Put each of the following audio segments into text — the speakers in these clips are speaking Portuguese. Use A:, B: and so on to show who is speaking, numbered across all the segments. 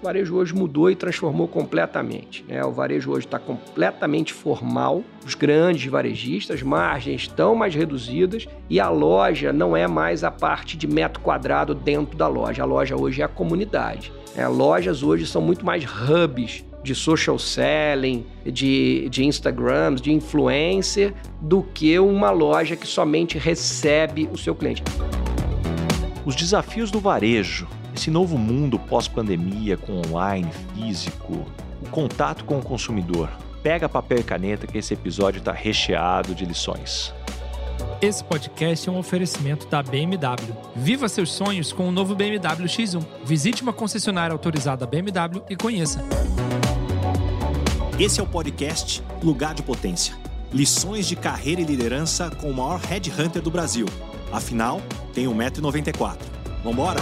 A: o varejo hoje mudou e transformou completamente. Né? O varejo hoje está completamente formal, os grandes varejistas, margens estão mais reduzidas e a loja não é mais a parte de metro quadrado dentro da loja. A loja hoje é a comunidade. É, lojas hoje são muito mais hubs de social selling, de, de Instagrams, de influencer, do que uma loja que somente recebe o seu cliente.
B: Os desafios do varejo, esse novo mundo pós-pandemia com online, físico, o contato com o consumidor. Pega papel e caneta que esse episódio está recheado de lições.
C: Esse podcast é um oferecimento da BMW. Viva seus sonhos com o novo BMW X1. Visite uma concessionária autorizada BMW e conheça.
B: Esse é o podcast Lugar de Potência. Lições de carreira e liderança com o maior headhunter do Brasil. Afinal, tem 1,94m. Vambora?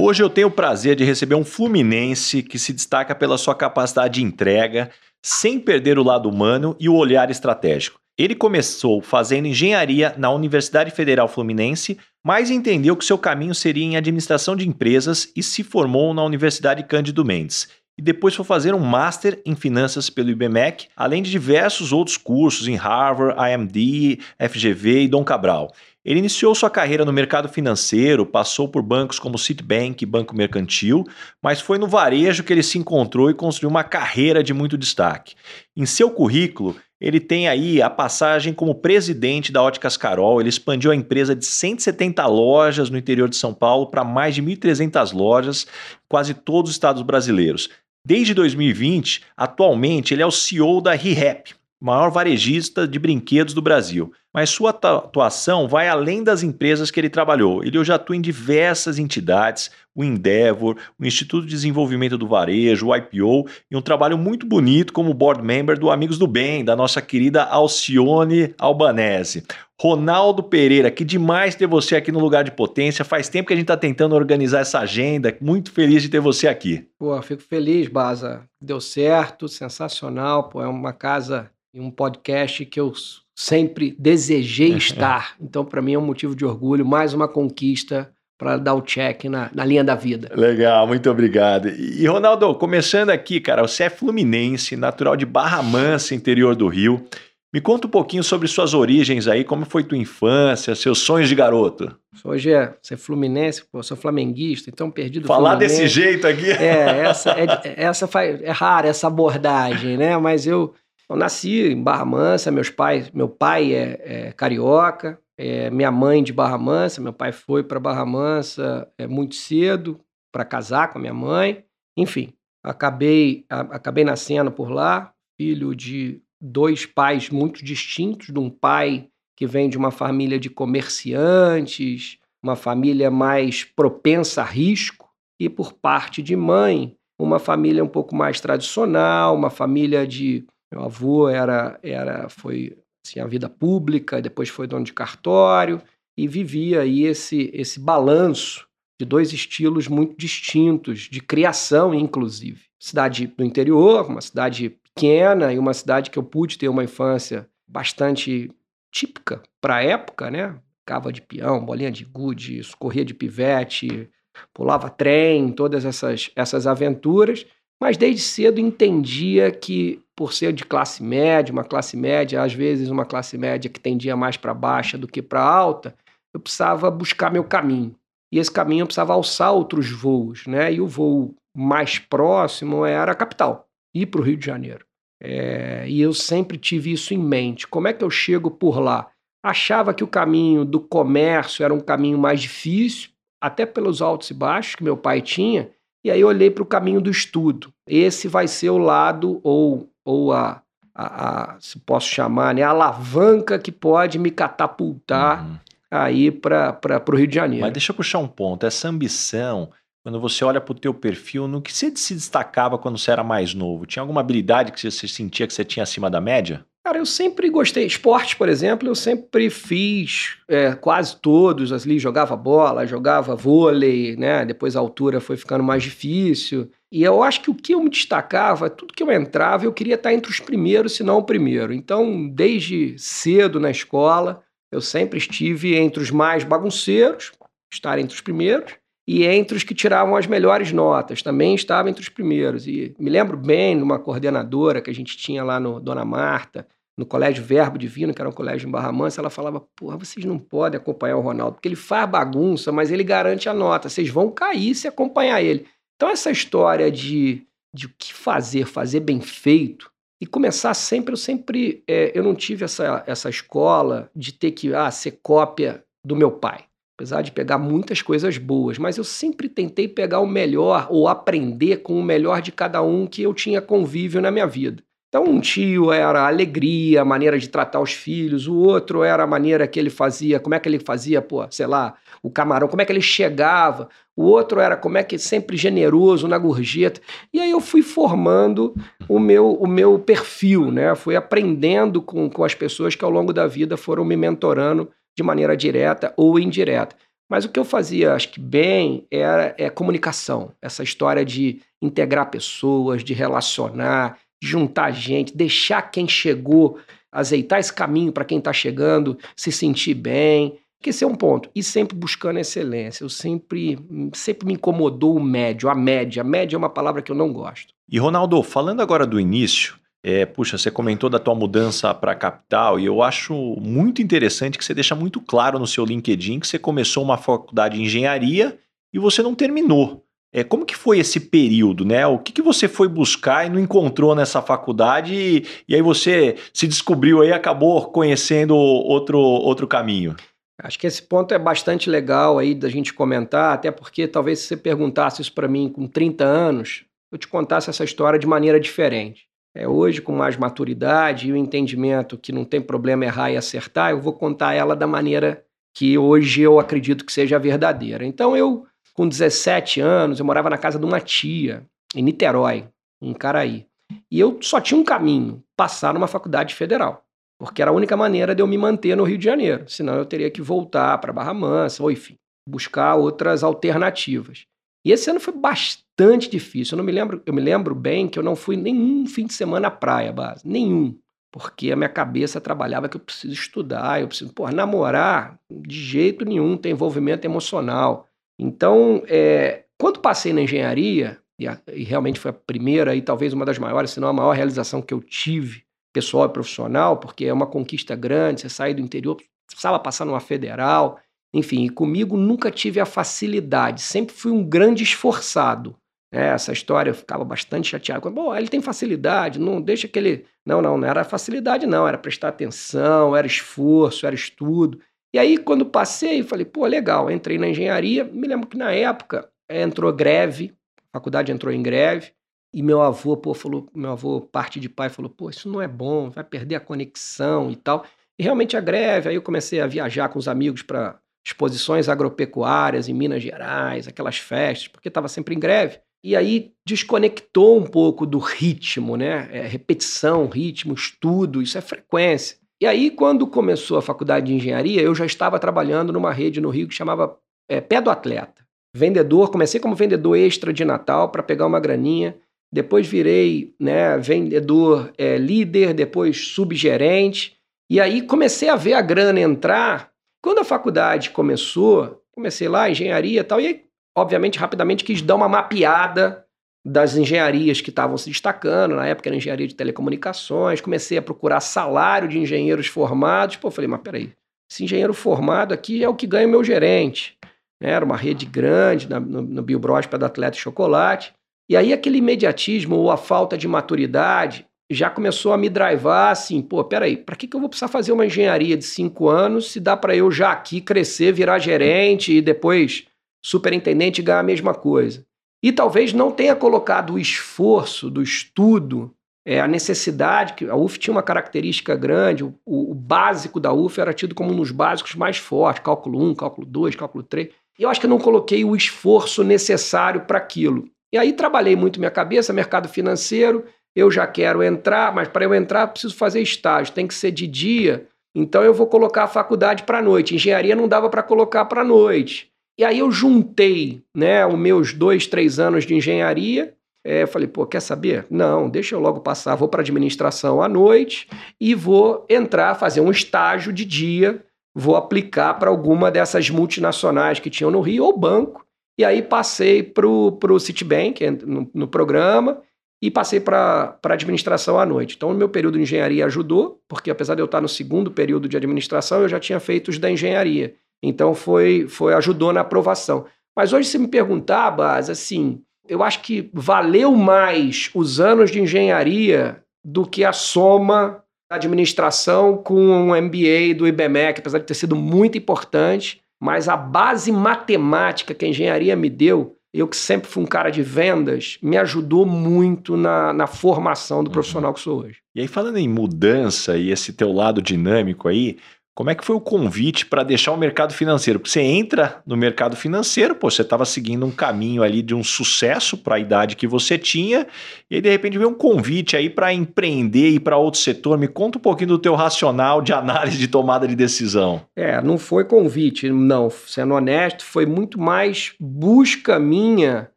B: Hoje eu tenho o prazer de receber um fluminense que se destaca pela sua capacidade de entrega, sem perder o lado humano e o olhar estratégico. Ele começou fazendo engenharia na Universidade Federal Fluminense, mas entendeu que seu caminho seria em administração de empresas e se formou na Universidade Cândido Mendes. E depois foi fazer um Master em Finanças pelo IBMEC, além de diversos outros cursos em Harvard, IMD, FGV e Dom Cabral. Ele iniciou sua carreira no mercado financeiro, passou por bancos como Citibank e Banco Mercantil, mas foi no varejo que ele se encontrou e construiu uma carreira de muito destaque. Em seu currículo, ele tem aí a passagem como presidente da Óticas Carol. Ele expandiu a empresa de 170 lojas no interior de São Paulo para mais de 1.300 lojas, quase todos os estados brasileiros. Desde 2020, atualmente, ele é o CEO da ReHap, maior varejista de brinquedos do Brasil mas sua atuação vai além das empresas que ele trabalhou. Ele já atua em diversas entidades, o Endeavor, o Instituto de Desenvolvimento do Varejo, o IPO, e um trabalho muito bonito como board member do Amigos do Bem, da nossa querida Alcione Albanese. Ronaldo Pereira, que demais ter você aqui no Lugar de Potência. Faz tempo que a gente está tentando organizar essa agenda. Muito feliz de ter você aqui.
A: Pô, fico feliz, Baza. Deu certo, sensacional. Pô, é uma casa e um podcast que eu sempre desejei estar. Então, para mim, é um motivo de orgulho, mais uma conquista para dar o check na, na linha da vida.
B: Legal, muito obrigado. E, Ronaldo, começando aqui, cara, você é fluminense, natural de Barra Mansa, interior do Rio. Me conta um pouquinho sobre suas origens aí, como foi tua infância, seus sonhos de garoto.
A: Hoje é ser fluminense, pô, sou flamenguista, então perdido
B: Falar desse jeito aqui.
A: É, essa é, essa faz, é rara essa abordagem, né? Mas eu eu nasci em Barra Mansa, meus pais, meu pai é, é carioca, é, minha mãe de Barra Mansa, meu pai foi para Barra Mansa é, muito cedo para casar com a minha mãe. Enfim, acabei, a, acabei nascendo por lá, filho de dois pais muito distintos, de um pai que vem de uma família de comerciantes, uma família mais propensa a risco, e por parte de mãe, uma família um pouco mais tradicional, uma família de meu avô era, era foi assim, a vida pública, depois foi dono de cartório e vivia aí esse, esse balanço de dois estilos muito distintos, de criação, inclusive. Cidade do interior, uma cidade pequena e uma cidade que eu pude ter uma infância bastante típica para a época, né? Cava de peão, bolinha de gude, corria de pivete, pulava trem, todas essas, essas aventuras, mas desde cedo entendia que por ser de classe média, uma classe média, às vezes uma classe média que tendia mais para baixa do que para alta, eu precisava buscar meu caminho. E esse caminho eu precisava alçar outros voos, né? E o voo mais próximo era a capital, ir para o Rio de Janeiro. É, e eu sempre tive isso em mente. Como é que eu chego por lá? Achava que o caminho do comércio era um caminho mais difícil, até pelos altos e baixos que meu pai tinha, e aí eu olhei para o caminho do estudo. Esse vai ser o lado ou ou a, a, a, se posso chamar, né, a alavanca que pode me catapultar uhum. aí para o Rio de Janeiro.
B: Mas deixa eu puxar um ponto. Essa ambição, quando você olha para o teu perfil, no que você se destacava quando você era mais novo? Tinha alguma habilidade que você sentia que você tinha acima da média?
A: Cara, eu sempre gostei. Esporte, por exemplo, eu sempre fiz é, quase todos ali. Jogava bola, jogava vôlei, né? Depois a altura foi ficando mais difícil. E eu acho que o que eu me destacava, tudo que eu entrava, eu queria estar entre os primeiros, se não o primeiro. Então, desde cedo na escola, eu sempre estive entre os mais bagunceiros, estar entre os primeiros, e entre os que tiravam as melhores notas, também estava entre os primeiros. E me lembro bem de uma coordenadora que a gente tinha lá no Dona Marta, no Colégio Verbo Divino, que era um colégio em Barra Mansa, ela falava: Porra, vocês não podem acompanhar o Ronaldo, porque ele faz bagunça, mas ele garante a nota, vocês vão cair se acompanhar ele. Então, essa história de, de o que fazer, fazer bem feito, e começar sempre, eu sempre, é, eu não tive essa, essa escola de ter que ah, ser cópia do meu pai. Apesar de pegar muitas coisas boas, mas eu sempre tentei pegar o melhor ou aprender com o melhor de cada um que eu tinha convívio na minha vida. Então, um tio era a alegria, a maneira de tratar os filhos, o outro era a maneira que ele fazia, como é que ele fazia, pô, sei lá, o camarão, como é que ele chegava, o outro era como é que sempre generoso na gorjeta. E aí eu fui formando o meu, o meu perfil, né? Fui aprendendo com, com as pessoas que ao longo da vida foram me mentorando de maneira direta ou indireta. Mas o que eu fazia, acho que bem, era é comunicação. Essa história de integrar pessoas, de relacionar, juntar gente, deixar quem chegou, azeitar esse caminho para quem está chegando, se sentir bem. Que esse é um ponto. E sempre buscando excelência. Eu sempre, sempre me incomodou o médio, a média. A média é uma palavra que eu não gosto.
B: E Ronaldo, falando agora do início, é, puxa, você comentou da tua mudança para a capital e eu acho muito interessante que você deixa muito claro no seu LinkedIn que você começou uma faculdade de engenharia e você não terminou. É, como que foi esse período, né? O que, que você foi buscar e não encontrou nessa faculdade e, e aí você se descobriu aí acabou conhecendo outro, outro caminho?
A: Acho que esse ponto é bastante legal aí da gente comentar, até porque talvez se você perguntasse isso para mim com 30 anos, eu te contasse essa história de maneira diferente. É, hoje, com mais maturidade e o entendimento que não tem problema errar e acertar, eu vou contar ela da maneira que hoje eu acredito que seja verdadeira. Então, eu com 17 anos, eu morava na casa de uma tia, em Niterói, em Caraí. E eu só tinha um caminho: passar numa faculdade federal. Porque era a única maneira de eu me manter no Rio de Janeiro. Senão eu teria que voltar para Barra Mansa, ou enfim, buscar outras alternativas. E esse ano foi bastante difícil. Eu não me lembro, eu me lembro bem que eu não fui nenhum fim de semana à praia, base, nenhum. Porque a minha cabeça trabalhava que eu preciso estudar, eu preciso, pô, namorar, de jeito nenhum, tem envolvimento emocional. Então, é, quando passei na engenharia, e, a, e, realmente foi a primeira e talvez uma das maiores, se não a maior realização que eu tive, pessoal e profissional, porque é uma conquista grande, você sai do interior, precisava passar numa federal, enfim, e comigo nunca tive a facilidade, sempre fui um grande esforçado. Né? Essa história eu ficava bastante chateado. Bom, ele tem facilidade, não deixa que ele. Não, não, não era facilidade, não, era prestar atenção, era esforço, era estudo. E aí, quando passei, falei, pô, legal, entrei na engenharia. Me lembro que na época eh, entrou greve, a faculdade entrou em greve, e meu avô, pô, falou, meu avô, parte de pai, falou, pô, isso não é bom, vai perder a conexão e tal. E realmente a greve, aí eu comecei a viajar com os amigos para exposições agropecuárias em Minas Gerais, aquelas festas, porque estava sempre em greve. E aí desconectou um pouco do ritmo, né? É, repetição, ritmo, estudo, isso é frequência. E aí, quando começou a faculdade de engenharia, eu já estava trabalhando numa rede no Rio que chamava é, Pé do Atleta. Vendedor, comecei como vendedor extra de Natal para pegar uma graninha. Depois virei né, vendedor é, líder, depois subgerente. E aí comecei a ver a grana entrar. Quando a faculdade começou, comecei lá, engenharia e tal, e aí, obviamente, rapidamente quis dar uma mapeada das engenharias que estavam se destacando, na época era engenharia de telecomunicações, comecei a procurar salário de engenheiros formados, pô, falei, mas peraí, esse engenheiro formado aqui é o que ganha o meu gerente, né? era uma rede grande no, Biobros para Atleta e Chocolate, e aí aquele imediatismo ou a falta de maturidade já começou a me drivar assim, pô, peraí, para que, que eu vou precisar fazer uma engenharia de cinco anos se dá para eu já aqui crescer, virar gerente e depois superintendente e ganhar a mesma coisa? E talvez não tenha colocado o esforço do estudo, é, a necessidade, que a UF tinha uma característica grande, o, o, básico da UF era tido como um dos básicos mais fortes, cálculo 1, cálculo 2, cálculo 3. E eu acho que eu não coloquei o esforço necessário para aquilo. E aí trabalhei muito minha cabeça, mercado financeiro, eu já quero entrar, mas para eu entrar preciso fazer estágio, tem que ser de dia, então eu vou colocar a faculdade para noite. Engenharia não dava para colocar para noite. E aí eu juntei né, os meus dois, três anos de engenharia. É, falei, pô, quer saber? Não, deixa eu logo passar, vou para administração à noite e vou entrar, fazer um estágio de dia, vou aplicar para alguma dessas multinacionais que tinham no Rio ou banco. E aí passei para o Citibank no, no programa e passei para administração à noite. Então, o meu período de engenharia ajudou, porque apesar de eu estar no segundo período de administração, eu já tinha feito os da engenharia. Então, foi, foi ajudou na aprovação. Mas hoje, se me perguntar, Bas, assim, eu acho que valeu mais os anos de engenharia do que a soma da administração com um MBA do IBMEC, apesar de ter sido muito importante, mas a base matemática que a engenharia me deu eu que sempre fui um cara de vendas, me ajudou muito na, na formação do uhum. profissional que sou hoje.
B: E aí, falando em mudança e esse teu lado dinâmico aí, como é que foi o convite para deixar o mercado financeiro? Porque você entra no mercado financeiro, pô, você estava seguindo um caminho ali de um sucesso para a idade que você tinha, e aí de repente veio um convite aí para empreender e para outro setor. Me conta um pouquinho do teu racional de análise de tomada de decisão.
A: É, não foi convite, não. Sendo honesto, foi muito mais busca minha.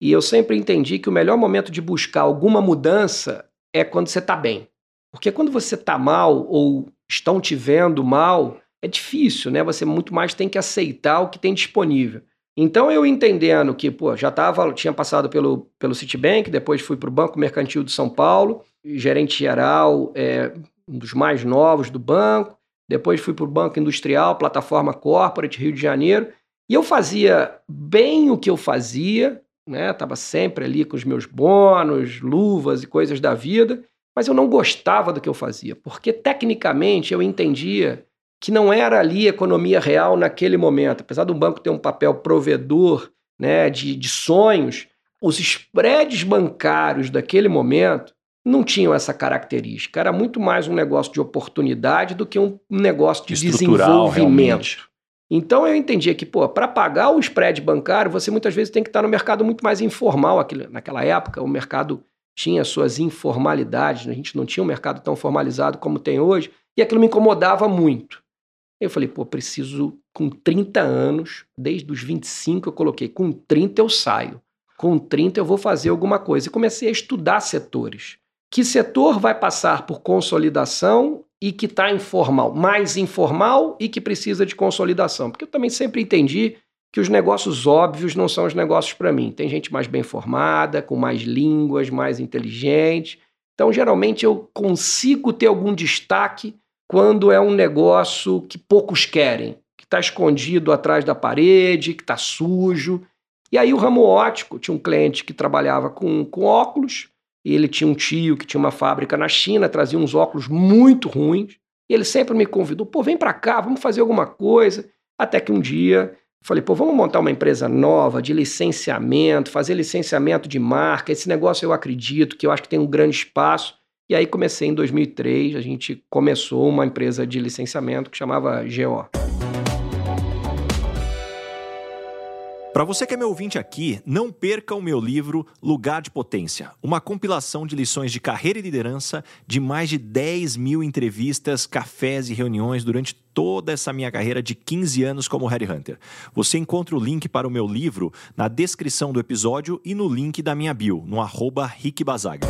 A: E eu sempre entendi que o melhor momento de buscar alguma mudança é quando você está bem. Porque quando você está mal ou estão te vendo mal, é difícil, né? Você muito mais tem que aceitar o que tem disponível. Então eu entendendo que, pô, já tava, tinha passado pelo, pelo Citibank, depois fui para o Banco Mercantil de São Paulo, gerente geral, é, um dos mais novos do banco, depois fui para o Banco Industrial, plataforma Corporate, Rio de Janeiro, e eu fazia bem o que eu fazia, né? Tava sempre ali com os meus bônus, luvas e coisas da vida, mas eu não gostava do que eu fazia, porque tecnicamente eu entendia que não era ali economia real naquele momento. Apesar do banco ter um papel provedor né, de, de sonhos, os spreads bancários daquele momento não tinham essa característica. Era muito mais um negócio de oportunidade do que um negócio de desenvolvimento. Realmente. Então eu entendia que, pô, para pagar o spread bancário, você muitas vezes tem que estar no mercado muito mais informal. Naquela época, o mercado tinha suas informalidades, né? a gente não tinha um mercado tão formalizado como tem hoje, e aquilo me incomodava muito. Eu falei, pô, preciso, com 30 anos, desde os 25 eu coloquei, com 30 eu saio, com 30 eu vou fazer alguma coisa. E comecei a estudar setores. Que setor vai passar por consolidação e que está informal, mais informal e que precisa de consolidação? Porque eu também sempre entendi que os negócios óbvios não são os negócios para mim. Tem gente mais bem formada, com mais línguas, mais inteligente. Então, geralmente, eu consigo ter algum destaque quando é um negócio que poucos querem, que está escondido atrás da parede, que está sujo. E aí, o ramo óptico, tinha um cliente que trabalhava com, com óculos, e ele tinha um tio que tinha uma fábrica na China, trazia uns óculos muito ruins. E ele sempre me convidou: pô, vem para cá, vamos fazer alguma coisa. Até que um dia Falei, pô, vamos montar uma empresa nova de licenciamento, fazer licenciamento de marca. Esse negócio eu acredito que eu acho que tem um grande espaço. E aí comecei em 2003, a gente começou uma empresa de licenciamento que chamava GO.
B: Para você que é meu ouvinte aqui, não perca o meu livro Lugar de Potência, uma compilação de lições de carreira e liderança de mais de 10 mil entrevistas, cafés e reuniões durante toda essa minha carreira de 15 anos como Headhunter. Você encontra o link para o meu livro na descrição do episódio e no link da minha bio, no arroba Rick Bazaga.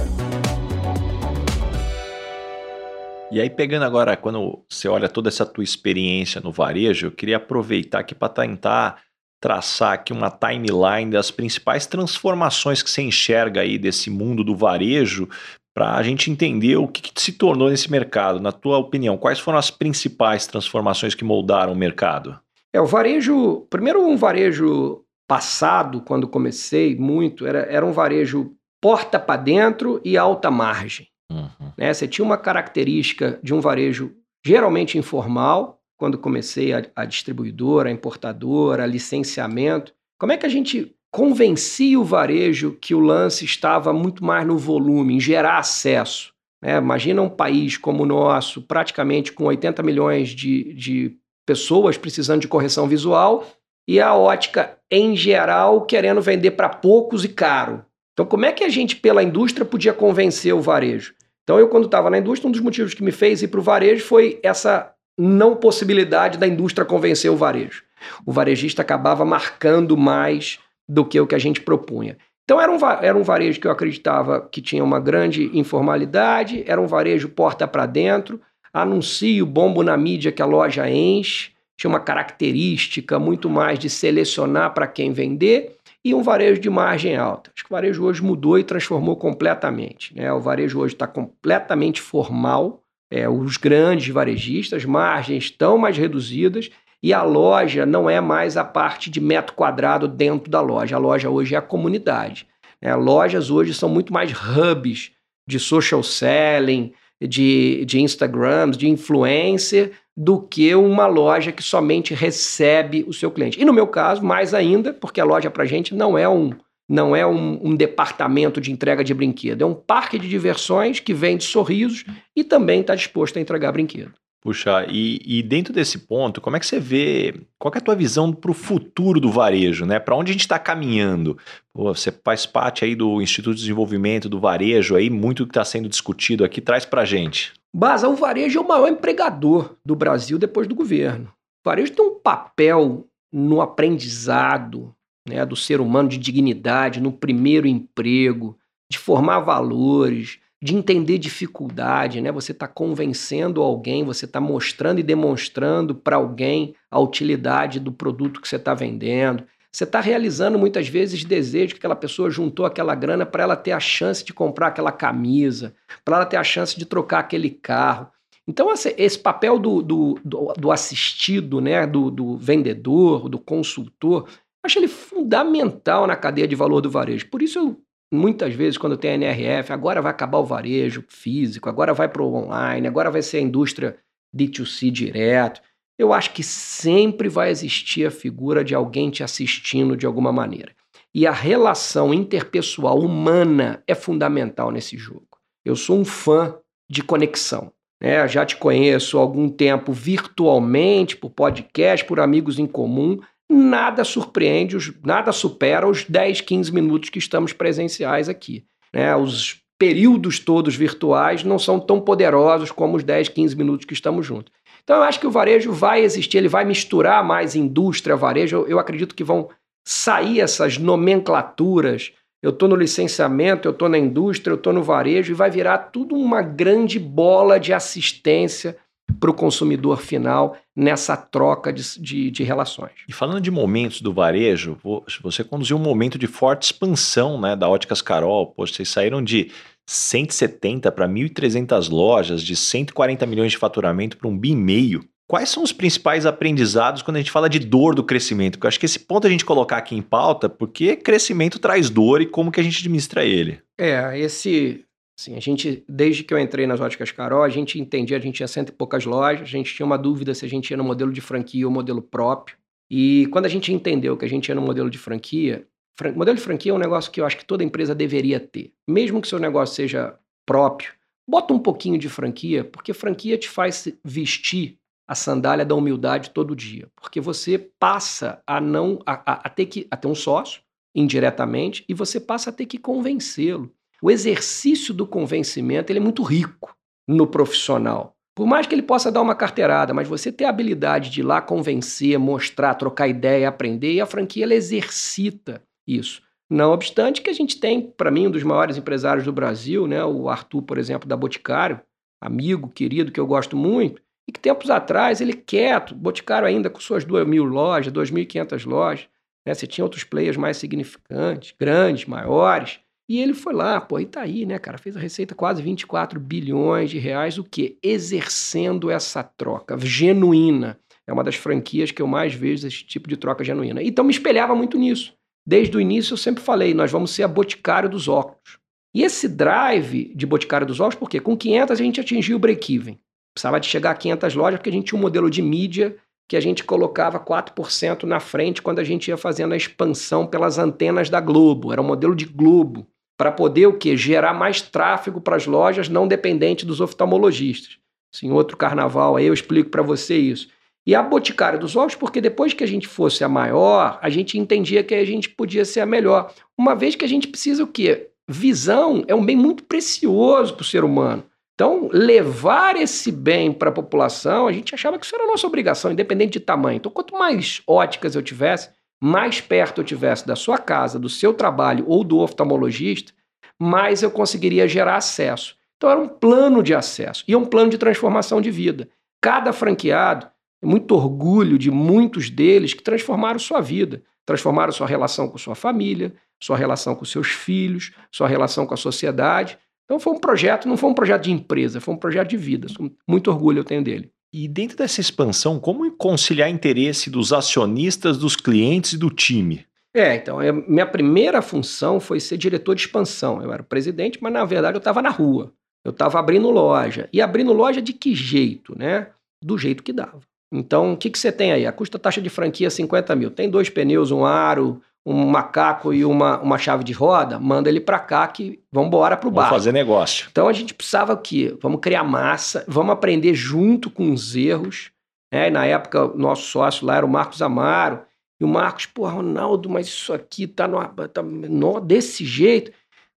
B: E aí, pegando agora, quando você olha toda essa tua experiência no varejo, eu queria aproveitar aqui para tentar traçar aqui uma timeline das principais transformações que você enxerga aí desse mundo do varejo para a gente entender o que, que, se tornou nesse mercado. Na tua opinião, quais foram as principais transformações que moldaram o mercado?
A: É, o varejo, primeiro um varejo passado, quando comecei muito, era, era um varejo porta para dentro e alta margem. Uhum. Né? Você tinha uma característica de um varejo geralmente informal, quando comecei a, a distribuidora, a importadora, a licenciamento. Como é que a gente convencia o varejo que o lance estava muito mais no volume, em gerar acesso? Né? Imagina um país como o nosso, praticamente com 80 milhões de, de pessoas precisando de correção visual e a ótica, em geral, querendo vender para poucos e caro. Então, como é que a gente, pela indústria, podia convencer o varejo? Então, eu, quando estava na indústria, um dos motivos que me fez ir para o varejo foi essa não possibilidade da indústria convencer o varejo. O varejista acabava marcando mais do que o que a gente propunha. Então era um, era um varejo que eu acreditava que tinha uma grande informalidade, era um varejo porta para dentro, anuncio, bombo na mídia que a loja enche, tinha uma característica muito mais de selecionar para quem vender, e um varejo de margem alta. Acho que o varejo hoje mudou e transformou completamente. Né? O varejo hoje está completamente formal, é, os grandes varejistas, margens estão mais reduzidas e a loja não é mais a parte de metro quadrado dentro da loja. A loja hoje é a comunidade. Né? Lojas hoje são muito mais hubs de social selling, de, de Instagrams, de influencer, do que uma loja que somente recebe o seu cliente. E no meu caso, mais ainda, porque a loja para gente não é um não é um, um, departamento de entrega de brinquedo, é um parque de diversões que vende sorrisos e também está disposto a entregar brinquedo.
B: Puxa, e, e, dentro desse ponto, como é que você vê, qual é a tua visão para o futuro do varejo, né? Para onde a gente está caminhando? Pô, você faz parte aí do Instituto de Desenvolvimento do Varejo, aí muito que está sendo discutido aqui, traz para a gente.
A: Baza, o varejo é o maior empregador do Brasil depois do governo. O varejo tem um papel no aprendizado né, do ser humano de dignidade, no primeiro emprego, de formar valores, de entender dificuldade, né? Você está convencendo alguém, você está mostrando e demonstrando para alguém a utilidade do produto que você está vendendo. Você está realizando muitas vezes desejo que aquela pessoa juntou aquela grana para ela ter a chance de comprar aquela camisa, para ela ter a chance de trocar aquele carro. Então, esse papel do, do, do, do assistido, né, do, do vendedor, do consultor, acho ele fundamental na cadeia de valor do varejo. Por isso eu muitas vezes, quando tem a NRF, agora vai acabar o varejo físico, agora vai para o online, agora vai ser a indústria D2C direto. Eu acho que sempre vai existir a figura de alguém te assistindo de alguma maneira. E a relação interpessoal humana é fundamental nesse jogo. Eu sou um fã de conexão. Né? Já te conheço há algum tempo virtualmente, por podcast, por amigos em comum nada surpreende, nada supera os 10, 15 minutos que estamos presenciais aqui. Né? Os períodos todos virtuais não são tão poderosos como os 10, 15 minutos que estamos juntos. Então eu acho que o varejo vai existir, ele vai misturar mais indústria, varejo. Eu acredito que vão sair essas nomenclaturas. Eu estou no licenciamento, eu estou na indústria, eu estou no varejo e vai virar tudo uma grande bola de assistência para o consumidor final nessa troca de, de, de, relações.
B: E falando de momentos do varejo, você conduziu um momento de forte expansão né, da Óticas Carol. Poxa, vocês saíram de 170 para 1.300 lojas, de 140 milhões de faturamento para um bi e meio. Quais são os principais aprendizados quando a gente fala de dor do crescimento? Porque eu acho que esse ponto a gente colocar aqui em pauta, porque crescimento traz dor e como que a gente administra ele.
A: É, esse Assim, a gente, desde que eu entrei nas óticas Carol, a gente entendia, a gente tinha cento e poucas lojas, a gente tinha uma dúvida se a gente ia no modelo de franquia ou modelo próprio. E quando a gente entendeu que a gente ia no modelo de franquia, fran modelo de franquia é um negócio que eu acho que toda empresa deveria ter. Mesmo que seu negócio seja próprio, bota um pouquinho de franquia, porque franquia te faz vestir a sandália da humildade todo dia. Porque você passa a não a, a, a ter que a ter um sócio indiretamente e você passa a ter que convencê-lo o exercício do convencimento ele é muito rico no profissional. Por mais que ele possa dar uma carteirada, mas você ter a habilidade de ir lá convencer, mostrar, trocar ideia, aprender, e a franquia ela exercita isso. Não obstante que a gente tem, para mim, um dos maiores empresários do Brasil, né, o Arthur, por exemplo, da Boticário, amigo, querido, que eu gosto muito, e que tempos atrás ele quieto, Boticário ainda com suas 2 mil lojas, 2.500 lojas, né, você tinha outros players mais significantes, grandes, maiores, e ele foi lá, pô, e tá aí, né, cara? Fez a receita quase 24 bilhões de reais, o quê? Exercendo essa troca genuína. É uma das franquias que eu mais vejo esse tipo de troca genuína. Então me espelhava muito nisso. Desde o início eu sempre falei, nós vamos ser a Boticário dos óculos. E esse drive de Boticário dos óculos, por quê? Com 500 a gente atingiu o break-even. Precisava de chegar a 500 lojas porque a gente tinha um modelo de mídia que a gente colocava 4% na frente quando a gente ia fazendo a expansão pelas antenas da Globo. Era um modelo de Globo para poder o quê? Gerar mais tráfego para as lojas não dependente dos oftalmologistas. Em outro carnaval aí eu explico para você isso. E a Boticária dos Ovos, porque depois que a gente fosse a maior, a gente entendia que a gente podia ser a melhor. Uma vez que a gente precisa o quê? Visão é um bem muito precioso para o ser humano. Então, levar esse bem para a população, a gente achava que isso era nossa obrigação, independente de tamanho. Então, quanto mais óticas eu tivesse, mais perto eu tivesse da sua casa, do seu trabalho ou do oftalmologista, mais eu conseguiria gerar acesso. Então era um plano de acesso e é um plano de transformação de vida. Cada franqueado, muito orgulho de muitos deles que transformaram sua vida. transformaram sua relação com sua família, sua relação com seus filhos, sua relação com a sociedade. Então foi um projeto, não foi um projeto de empresa, foi um projeto de vida. Muito orgulho eu tenho dele.
B: E dentro dessa expansão, como conciliar interesse dos acionistas, dos clientes e do time?
A: É, então, é, minha primeira função foi ser diretor de expansão. Eu era o presidente, mas na verdade eu estava na rua. Eu estava abrindo loja. E abrindo loja de que jeito, né? Do jeito que dava. Então, o que, que você tem aí? A custa taxa de franquia 50 mil. Tem dois pneus, um aro, um macaco e uma, uma chave de roda, manda ele para cá que vamos embora para o bar.
B: Vamos fazer negócio.
A: Então a gente precisava o quê? Vamos criar massa, vamos aprender junto com os erros. Né? Na época, nosso sócio lá era o Marcos Amaro. E o Marcos, pô, Ronaldo, mas isso aqui tá, no, tá no, desse jeito.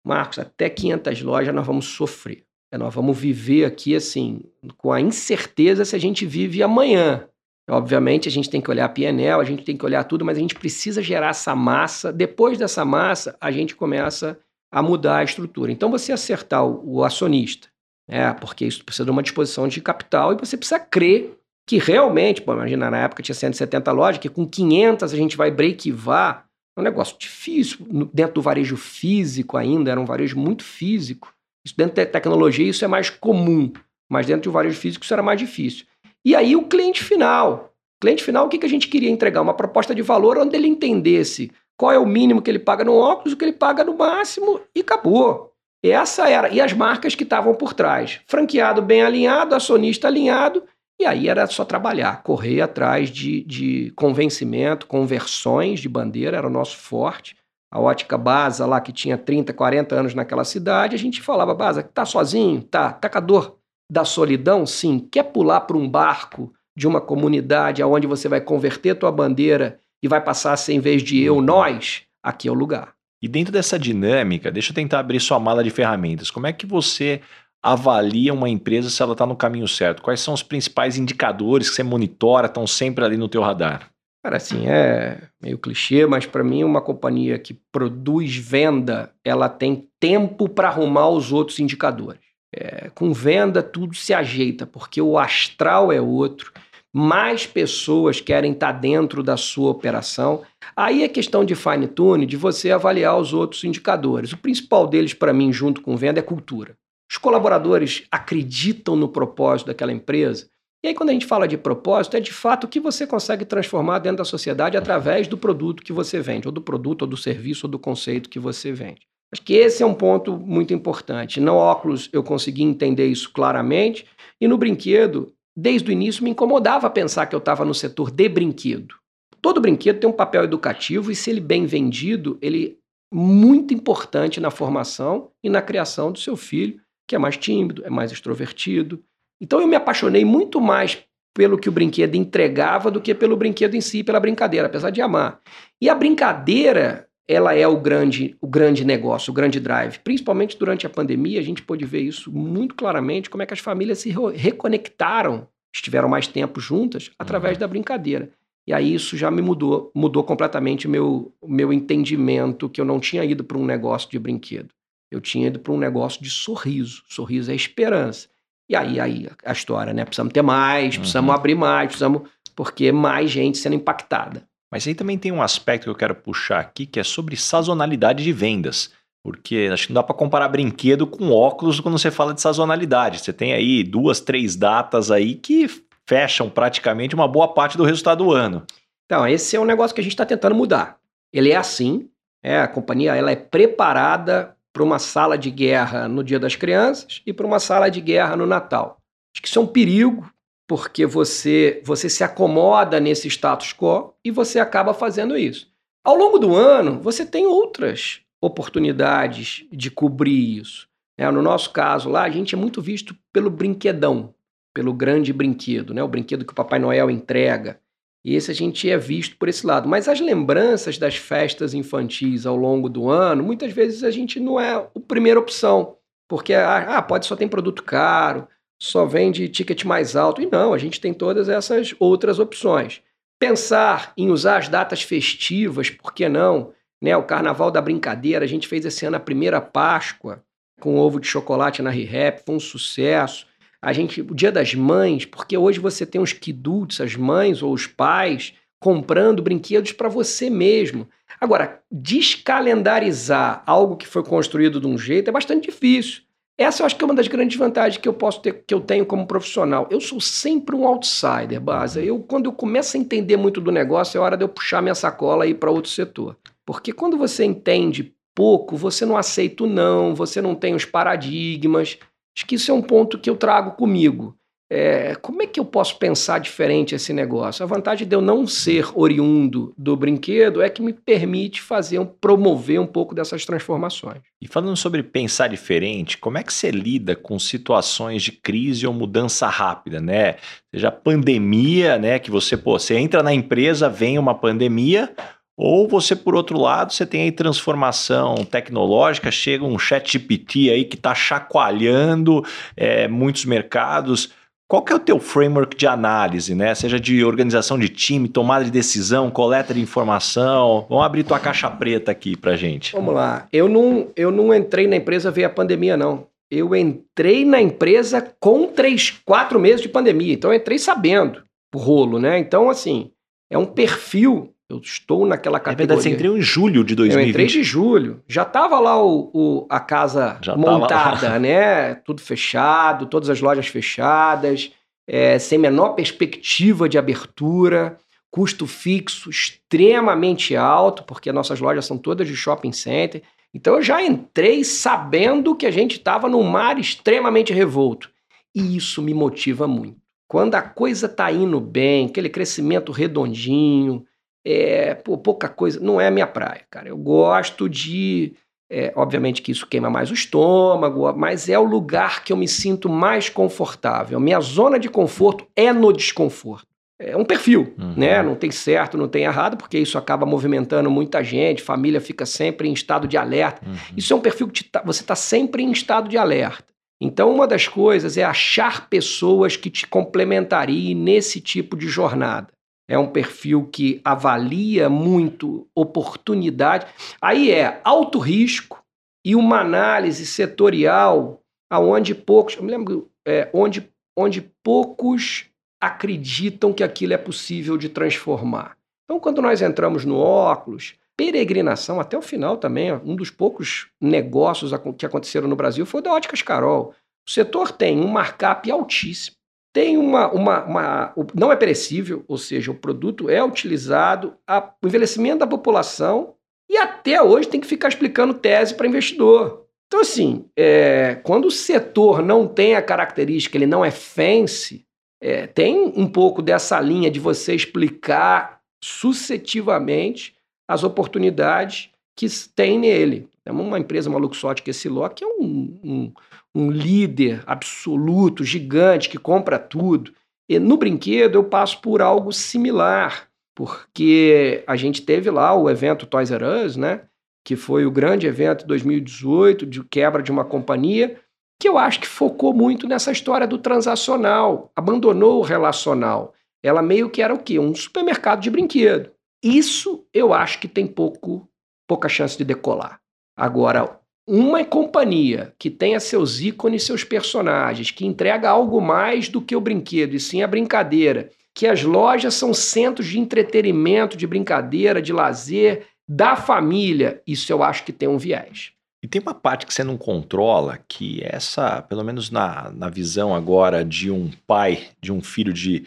A: Marcos, até 500 lojas nós vamos sofrer. Nós vamos viver aqui, assim, com a incerteza se a gente vive amanhã. Obviamente, a gente tem que olhar a PNL, a gente tem que olhar tudo, mas a gente precisa gerar essa massa. Depois dessa massa, a gente começa a mudar a estrutura. Então, você acertar o, o acionista, né, porque isso precisa de uma disposição de capital e você precisa crer que realmente, pô, imagina, na época tinha 170 lojas, que com 500 a gente vai break-var. É um negócio difícil, dentro do varejo físico ainda, era um varejo muito físico. Isso dentro da tecnologia isso é mais comum, mas dentro do varejo físico isso era mais difícil. E aí o cliente final. Cliente final, o que, que a gente queria entregar? Uma proposta de valor onde ele entendesse qual é o mínimo que ele paga no óculos, o que ele paga no máximo e acabou. Essa era. E as marcas que estavam por trás. Franqueado bem alinhado, acionista alinhado, e aí era só trabalhar, correr atrás de, de convencimento, conversões de bandeira, era o nosso forte. A ótica Baza lá, que tinha 30, 40 anos naquela cidade, a gente falava, Baza, tá sozinho? Tá. Tá com a dor? Da solidão, sim, quer pular para um barco de uma comunidade aonde você vai converter tua bandeira e vai passar a ser, em vez de eu, nós, aqui é o lugar.
B: E dentro dessa dinâmica, deixa eu tentar abrir sua mala de ferramentas. Como é que você avalia uma empresa se ela está no caminho certo? Quais são os principais indicadores que você monitora, estão sempre ali no teu radar?
A: Cara, assim, é meio clichê, mas para mim uma companhia que produz venda, ela tem tempo para arrumar os outros indicadores. É, com venda tudo se ajeita, porque o astral é outro, mais pessoas querem estar tá dentro da sua operação. Aí é questão de fine tune, de você avaliar os outros indicadores. O principal deles, para mim, junto com venda, é cultura. Os colaboradores acreditam no propósito daquela empresa. E aí, quando a gente fala de propósito, é de fato o que você consegue transformar dentro da sociedade através do produto que você vende, ou do produto, ou do serviço, ou do conceito que você vende. Acho que esse é um ponto muito importante. No óculos eu consegui entender isso claramente, e no brinquedo, desde o início, me incomodava pensar que eu estava no setor de brinquedo. Todo brinquedo tem um papel educativo, e se ele bem vendido, ele é muito importante na formação e na criação do seu filho, que é mais tímido, é mais extrovertido. Então eu me apaixonei muito mais pelo que o brinquedo entregava do que pelo brinquedo em si, pela brincadeira, apesar de amar. E a brincadeira ela é o grande, o grande negócio, o grande drive. Principalmente durante a pandemia, a gente pôde ver isso muito claramente, como é que as famílias se reconectaram, estiveram mais tempo juntas, através uhum. da brincadeira. E aí isso já me mudou, mudou completamente o meu, meu entendimento que eu não tinha ido para um negócio de brinquedo. Eu tinha ido para um negócio de sorriso. Sorriso é esperança. E aí, aí a história, né? Precisamos ter mais, uhum. precisamos abrir mais, precisamos... Porque mais gente sendo impactada.
B: Mas aí também tem um aspecto que eu quero puxar aqui, que é sobre sazonalidade de vendas. Porque acho que não dá para comparar brinquedo com óculos quando você fala de sazonalidade. Você tem aí duas, três datas aí que fecham praticamente uma boa parte do resultado do ano.
A: Então, esse é um negócio que a gente está tentando mudar. Ele é assim, é, a companhia ela é preparada para uma sala de guerra no Dia das Crianças e para uma sala de guerra no Natal. Acho que isso é um perigo, porque você, você se acomoda nesse status quo e você acaba fazendo isso. Ao longo do ano, você tem outras oportunidades de cobrir isso. É, no nosso caso lá, a gente é muito visto pelo brinquedão, pelo grande brinquedo, né? o brinquedo que o Papai Noel entrega. E esse a gente é visto por esse lado. Mas as lembranças das festas infantis ao longo do ano, muitas vezes a gente não é a primeira opção. Porque ah, pode só tem produto caro, só vende ticket mais alto. E não, a gente tem todas essas outras opções. Pensar em usar as datas festivas, por que não? Né, o Carnaval da Brincadeira, a gente fez esse ano a primeira Páscoa com ovo de chocolate na ReHap, foi um sucesso. A gente, o Dia das Mães, porque hoje você tem os kiduts, as mães ou os pais, comprando brinquedos para você mesmo. Agora, descalendarizar algo que foi construído de um jeito é bastante difícil. Essa eu acho que é uma das grandes vantagens que eu posso ter, que eu tenho como profissional. Eu sou sempre um outsider, Baza. Eu, quando eu começo a entender muito do negócio, é hora de eu puxar minha sacola e ir para outro setor. Porque quando você entende pouco, você não aceita o não, você não tem os paradigmas. Acho que isso é um ponto que eu trago comigo. É, como é que eu posso pensar diferente esse negócio? A vantagem de eu não ser oriundo do brinquedo é que me permite fazer, promover um pouco dessas transformações.
B: E falando sobre pensar diferente, como é que você lida com situações de crise ou mudança rápida, né? Seja pandemia, né? Que você, pô, você entra na empresa, vem uma pandemia, ou você, por outro lado, você tem aí transformação tecnológica, chega um chat GPT aí que está chacoalhando é, muitos mercados. Qual que é o teu framework de análise, né? Seja de organização de time, tomada de decisão, coleta de informação. Vamos abrir tua caixa preta aqui pra gente.
A: Vamos lá. Eu não, eu não entrei na empresa ver a pandemia, não. Eu entrei na empresa com três, quatro meses de pandemia. Então eu entrei sabendo o rolo, né? Então, assim, é um perfil eu estou naquela categoria. É verdade,
B: você entrou em julho de 2020.
A: Eu entrei de julho. Já estava lá o, o, a casa Já montada, né? Tudo fechado, todas as lojas fechadas, é, sem menor perspectiva de abertura, custo fixo extremamente alto, porque nossas lojas são todas de shopping center. Então eu já entrei sabendo que a gente estava num mar extremamente revolto. E isso me motiva muito. Quando a coisa está indo bem, aquele crescimento redondinho, é, pô, pouca coisa, não é a minha praia, cara. Eu gosto de. É, obviamente que isso queima mais o estômago, mas é o lugar que eu me sinto mais confortável. Minha zona de conforto é no desconforto. É um perfil, uhum. né? Não tem certo, não tem errado, porque isso acaba movimentando muita gente, família fica sempre em estado de alerta. Uhum. Isso é um perfil que tá, você está sempre em estado de alerta. Então, uma das coisas é achar pessoas que te complementariem nesse tipo de jornada é um perfil que avalia muito oportunidade. Aí é alto risco e uma análise setorial aonde poucos, eu me lembro, é, onde, onde poucos acreditam que aquilo é possível de transformar. Então, quando nós entramos no óculos, peregrinação até o final também, um dos poucos negócios que aconteceram no Brasil foi da Óticas Carol. O setor tem um markup altíssimo tem uma, uma, uma, não é perecível, ou seja, o produto é utilizado, a, o envelhecimento da população e até hoje tem que ficar explicando tese para investidor. Então, assim, é, quando o setor não tem a característica, ele não é fancy, é, tem um pouco dessa linha de você explicar sucessivamente as oportunidades que tem nele. É uma empresa, uma Essilor, que é um, um, um líder absoluto, gigante, que compra tudo. E no brinquedo eu passo por algo similar, porque a gente teve lá o evento Toys R Us, né? Que foi o grande evento de 2018 de quebra de uma companhia, que eu acho que focou muito nessa história do transacional, abandonou o relacional. Ela meio que era o quê? Um supermercado de brinquedo. Isso eu acho que tem pouco, pouca chance de decolar. Agora, uma companhia que tenha seus ícones, seus personagens, que entrega algo mais do que o brinquedo, e sim a brincadeira, que as lojas são centros de entretenimento, de brincadeira, de lazer, da família, isso eu acho que tem um viés.
B: E tem uma parte que você não controla, que essa, pelo menos na, na visão agora de um pai, de um filho de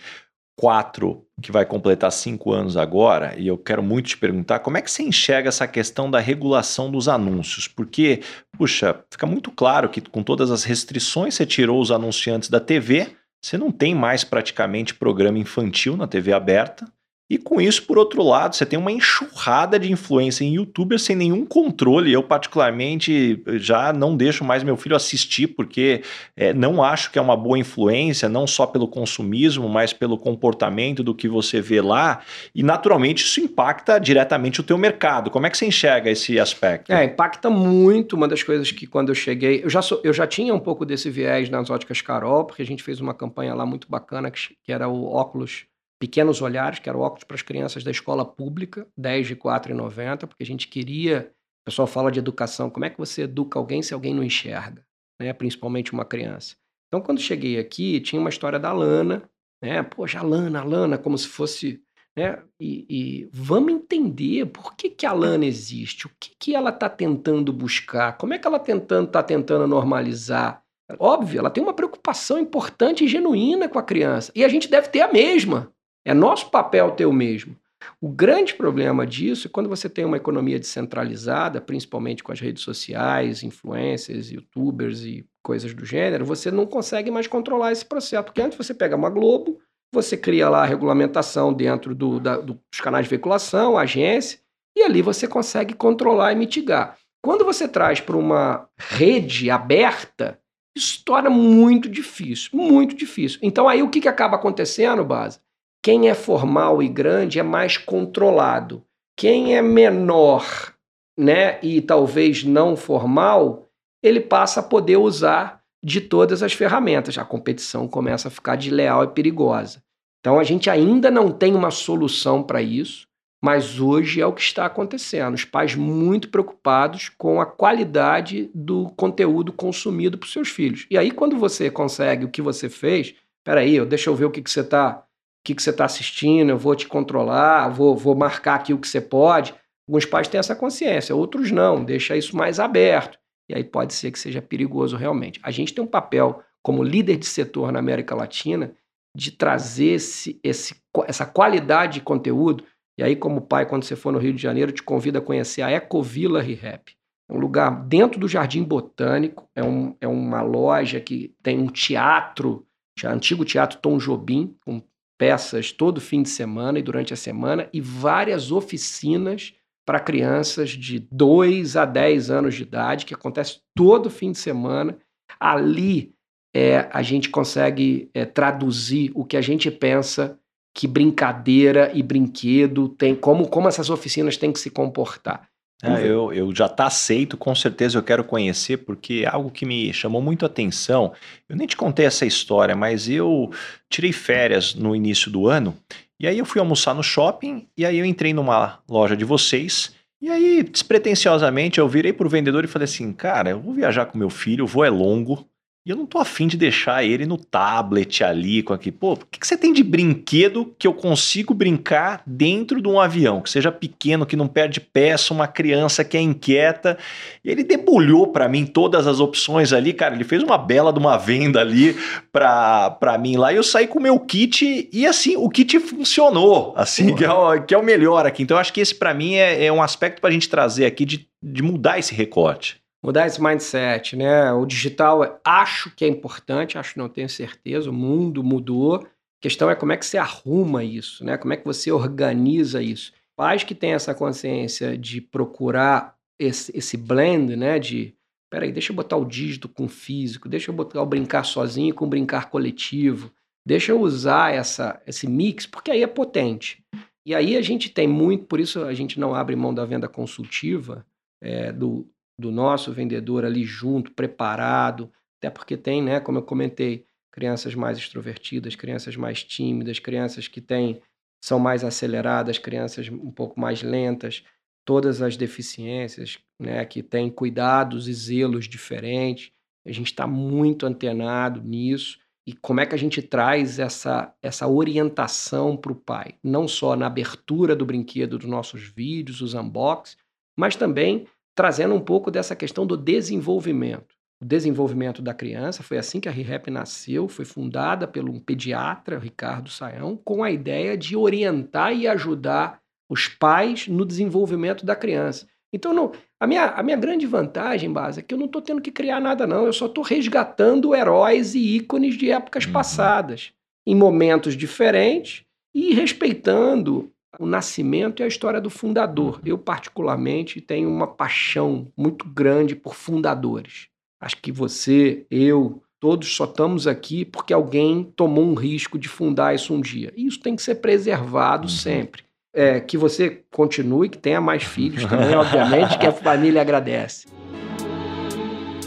B: quatro que vai completar cinco anos agora, e eu quero muito te perguntar como é que você enxerga essa questão da regulação dos anúncios? Porque, puxa, fica muito claro que com todas as restrições você tirou os anunciantes da TV, você não tem mais praticamente programa infantil na TV aberta. E com isso, por outro lado, você tem uma enxurrada de influência em youtubers sem nenhum controle. Eu, particularmente, já não deixo mais meu filho assistir, porque é, não acho que é uma boa influência, não só pelo consumismo, mas pelo comportamento do que você vê lá. E, naturalmente, isso impacta diretamente o teu mercado. Como é que você enxerga esse aspecto?
A: É, impacta muito. Uma das coisas que, quando eu cheguei, eu já, sou, eu já tinha um pouco desse viés nas óticas Carol, porque a gente fez uma campanha lá muito bacana, que, que era o óculos Pequenos Olhares, que era o óculos para as crianças da escola pública, 10 de 4,90, porque a gente queria. O pessoal fala de educação, como é que você educa alguém se alguém não enxerga, né? principalmente uma criança. Então, quando cheguei aqui, tinha uma história da Lana, né? Poxa, a Lana, a Lana, como se fosse Né? E, e, vamos entender por que, que a Lana existe, o que, que ela está tentando buscar, como é que ela está tentando, tá tentando normalizar. Óbvio, ela tem uma preocupação importante e genuína com a criança. E a gente deve ter a mesma. É nosso papel ter o mesmo. O grande problema disso é quando você tem uma economia descentralizada, principalmente com as redes sociais, influencers, youtubers e coisas do gênero, você não consegue mais controlar esse processo. Porque antes você pega uma Globo, você cria lá a regulamentação dentro do, da, dos canais de veiculação, agência, e ali você consegue controlar e mitigar. Quando você traz para uma rede aberta, isso torna muito difícil, muito difícil. Então aí o que, que acaba acontecendo, base? Quem é formal e grande é mais controlado. Quem é menor, né, e talvez não formal, ele passa a poder usar de todas as ferramentas. A competição começa a ficar desleal e perigosa. Então a gente ainda não tem uma solução para isso, mas hoje é o que está acontecendo. Os pais muito preocupados com a qualidade do conteúdo consumido por seus filhos. E aí, quando você consegue o que você fez, peraí, deixa eu ver o que, que você está que, que você está assistindo, eu vou te controlar, vou, vou marcar aqui o que você pode. Alguns pais têm essa consciência, outros não, deixa isso mais aberto. E aí pode ser que seja perigoso realmente. A gente tem um papel como líder de setor na América Latina de trazer esse, esse, essa qualidade de conteúdo. E aí, como pai, quando você for no Rio de Janeiro, te convido a conhecer a Ecovila Rehap. É um lugar dentro do Jardim Botânico, é, um, é uma loja que tem um teatro, antigo teatro Tom Jobim, com peças todo fim de semana e durante a semana, e várias oficinas para crianças de 2 a 10 anos de idade, que acontece todo fim de semana. Ali é, a gente consegue é, traduzir o que a gente pensa que brincadeira e brinquedo tem, como, como essas oficinas têm que se comportar.
B: Ah, eu, eu já está aceito, com certeza eu quero conhecer, porque é algo que me chamou muito a atenção. Eu nem te contei essa história, mas eu tirei férias no início do ano e aí eu fui almoçar no shopping e aí eu entrei numa loja de vocês. E aí, despretensiosamente, eu virei pro vendedor e falei assim: "Cara, eu vou viajar com meu filho, o voo é longo, e eu não tô afim de deixar ele no tablet ali, com aqui. Pô, o que, que você tem de brinquedo que eu consigo brincar dentro de um avião? Que seja pequeno, que não perde peça, uma criança que é inquieta. E ele debulhou para mim todas as opções ali, cara. Ele fez uma bela de uma venda ali pra, pra mim lá. E eu saí com o meu kit e assim, o kit funcionou, assim, que é, o, que é, o, melhor aqui. Então eu acho que esse para mim é, é um aspecto pra gente trazer aqui de, de mudar esse recorte
A: mudar esse mindset, né? O digital, acho que é importante, acho que não tenho certeza, o mundo mudou. A questão é como é que você arruma isso, né? Como é que você organiza isso. Pais que têm essa consciência de procurar esse, esse blend, né? De, peraí, deixa eu botar o dígito com o físico, deixa eu botar o brincar sozinho com o brincar coletivo, deixa eu usar essa, esse mix, porque aí é potente. E aí a gente tem muito, por isso a gente não abre mão da venda consultiva, é, do, do nosso vendedor ali junto, preparado, até porque tem, né, como eu comentei, crianças mais extrovertidas, crianças mais tímidas, crianças que têm são mais aceleradas, crianças um pouco mais lentas, todas as deficiências, né, que têm cuidados e zelos diferentes. A gente está muito antenado nisso. E como é que a gente traz essa, essa orientação para o pai? Não só na abertura do brinquedo dos nossos vídeos, os unbox, mas também trazendo um pouco dessa questão do desenvolvimento. O desenvolvimento da criança, foi assim que a ReHap nasceu, foi fundada pelo um pediatra, Ricardo Saião, com a ideia de orientar e ajudar os pais no desenvolvimento da criança. Então, não, a, minha, a minha grande vantagem, base, é que eu não estou tendo que criar nada, não. Eu só estou resgatando heróis e ícones de épocas uhum. passadas, em momentos diferentes e respeitando o nascimento e a história do fundador. Eu, particularmente, tenho uma paixão muito grande por fundadores. Acho que você, eu, todos só estamos aqui porque alguém tomou um risco de fundar isso um dia. E isso tem que ser preservado uhum. sempre. É, que você continue, que tenha mais filhos também, obviamente, que a família agradece.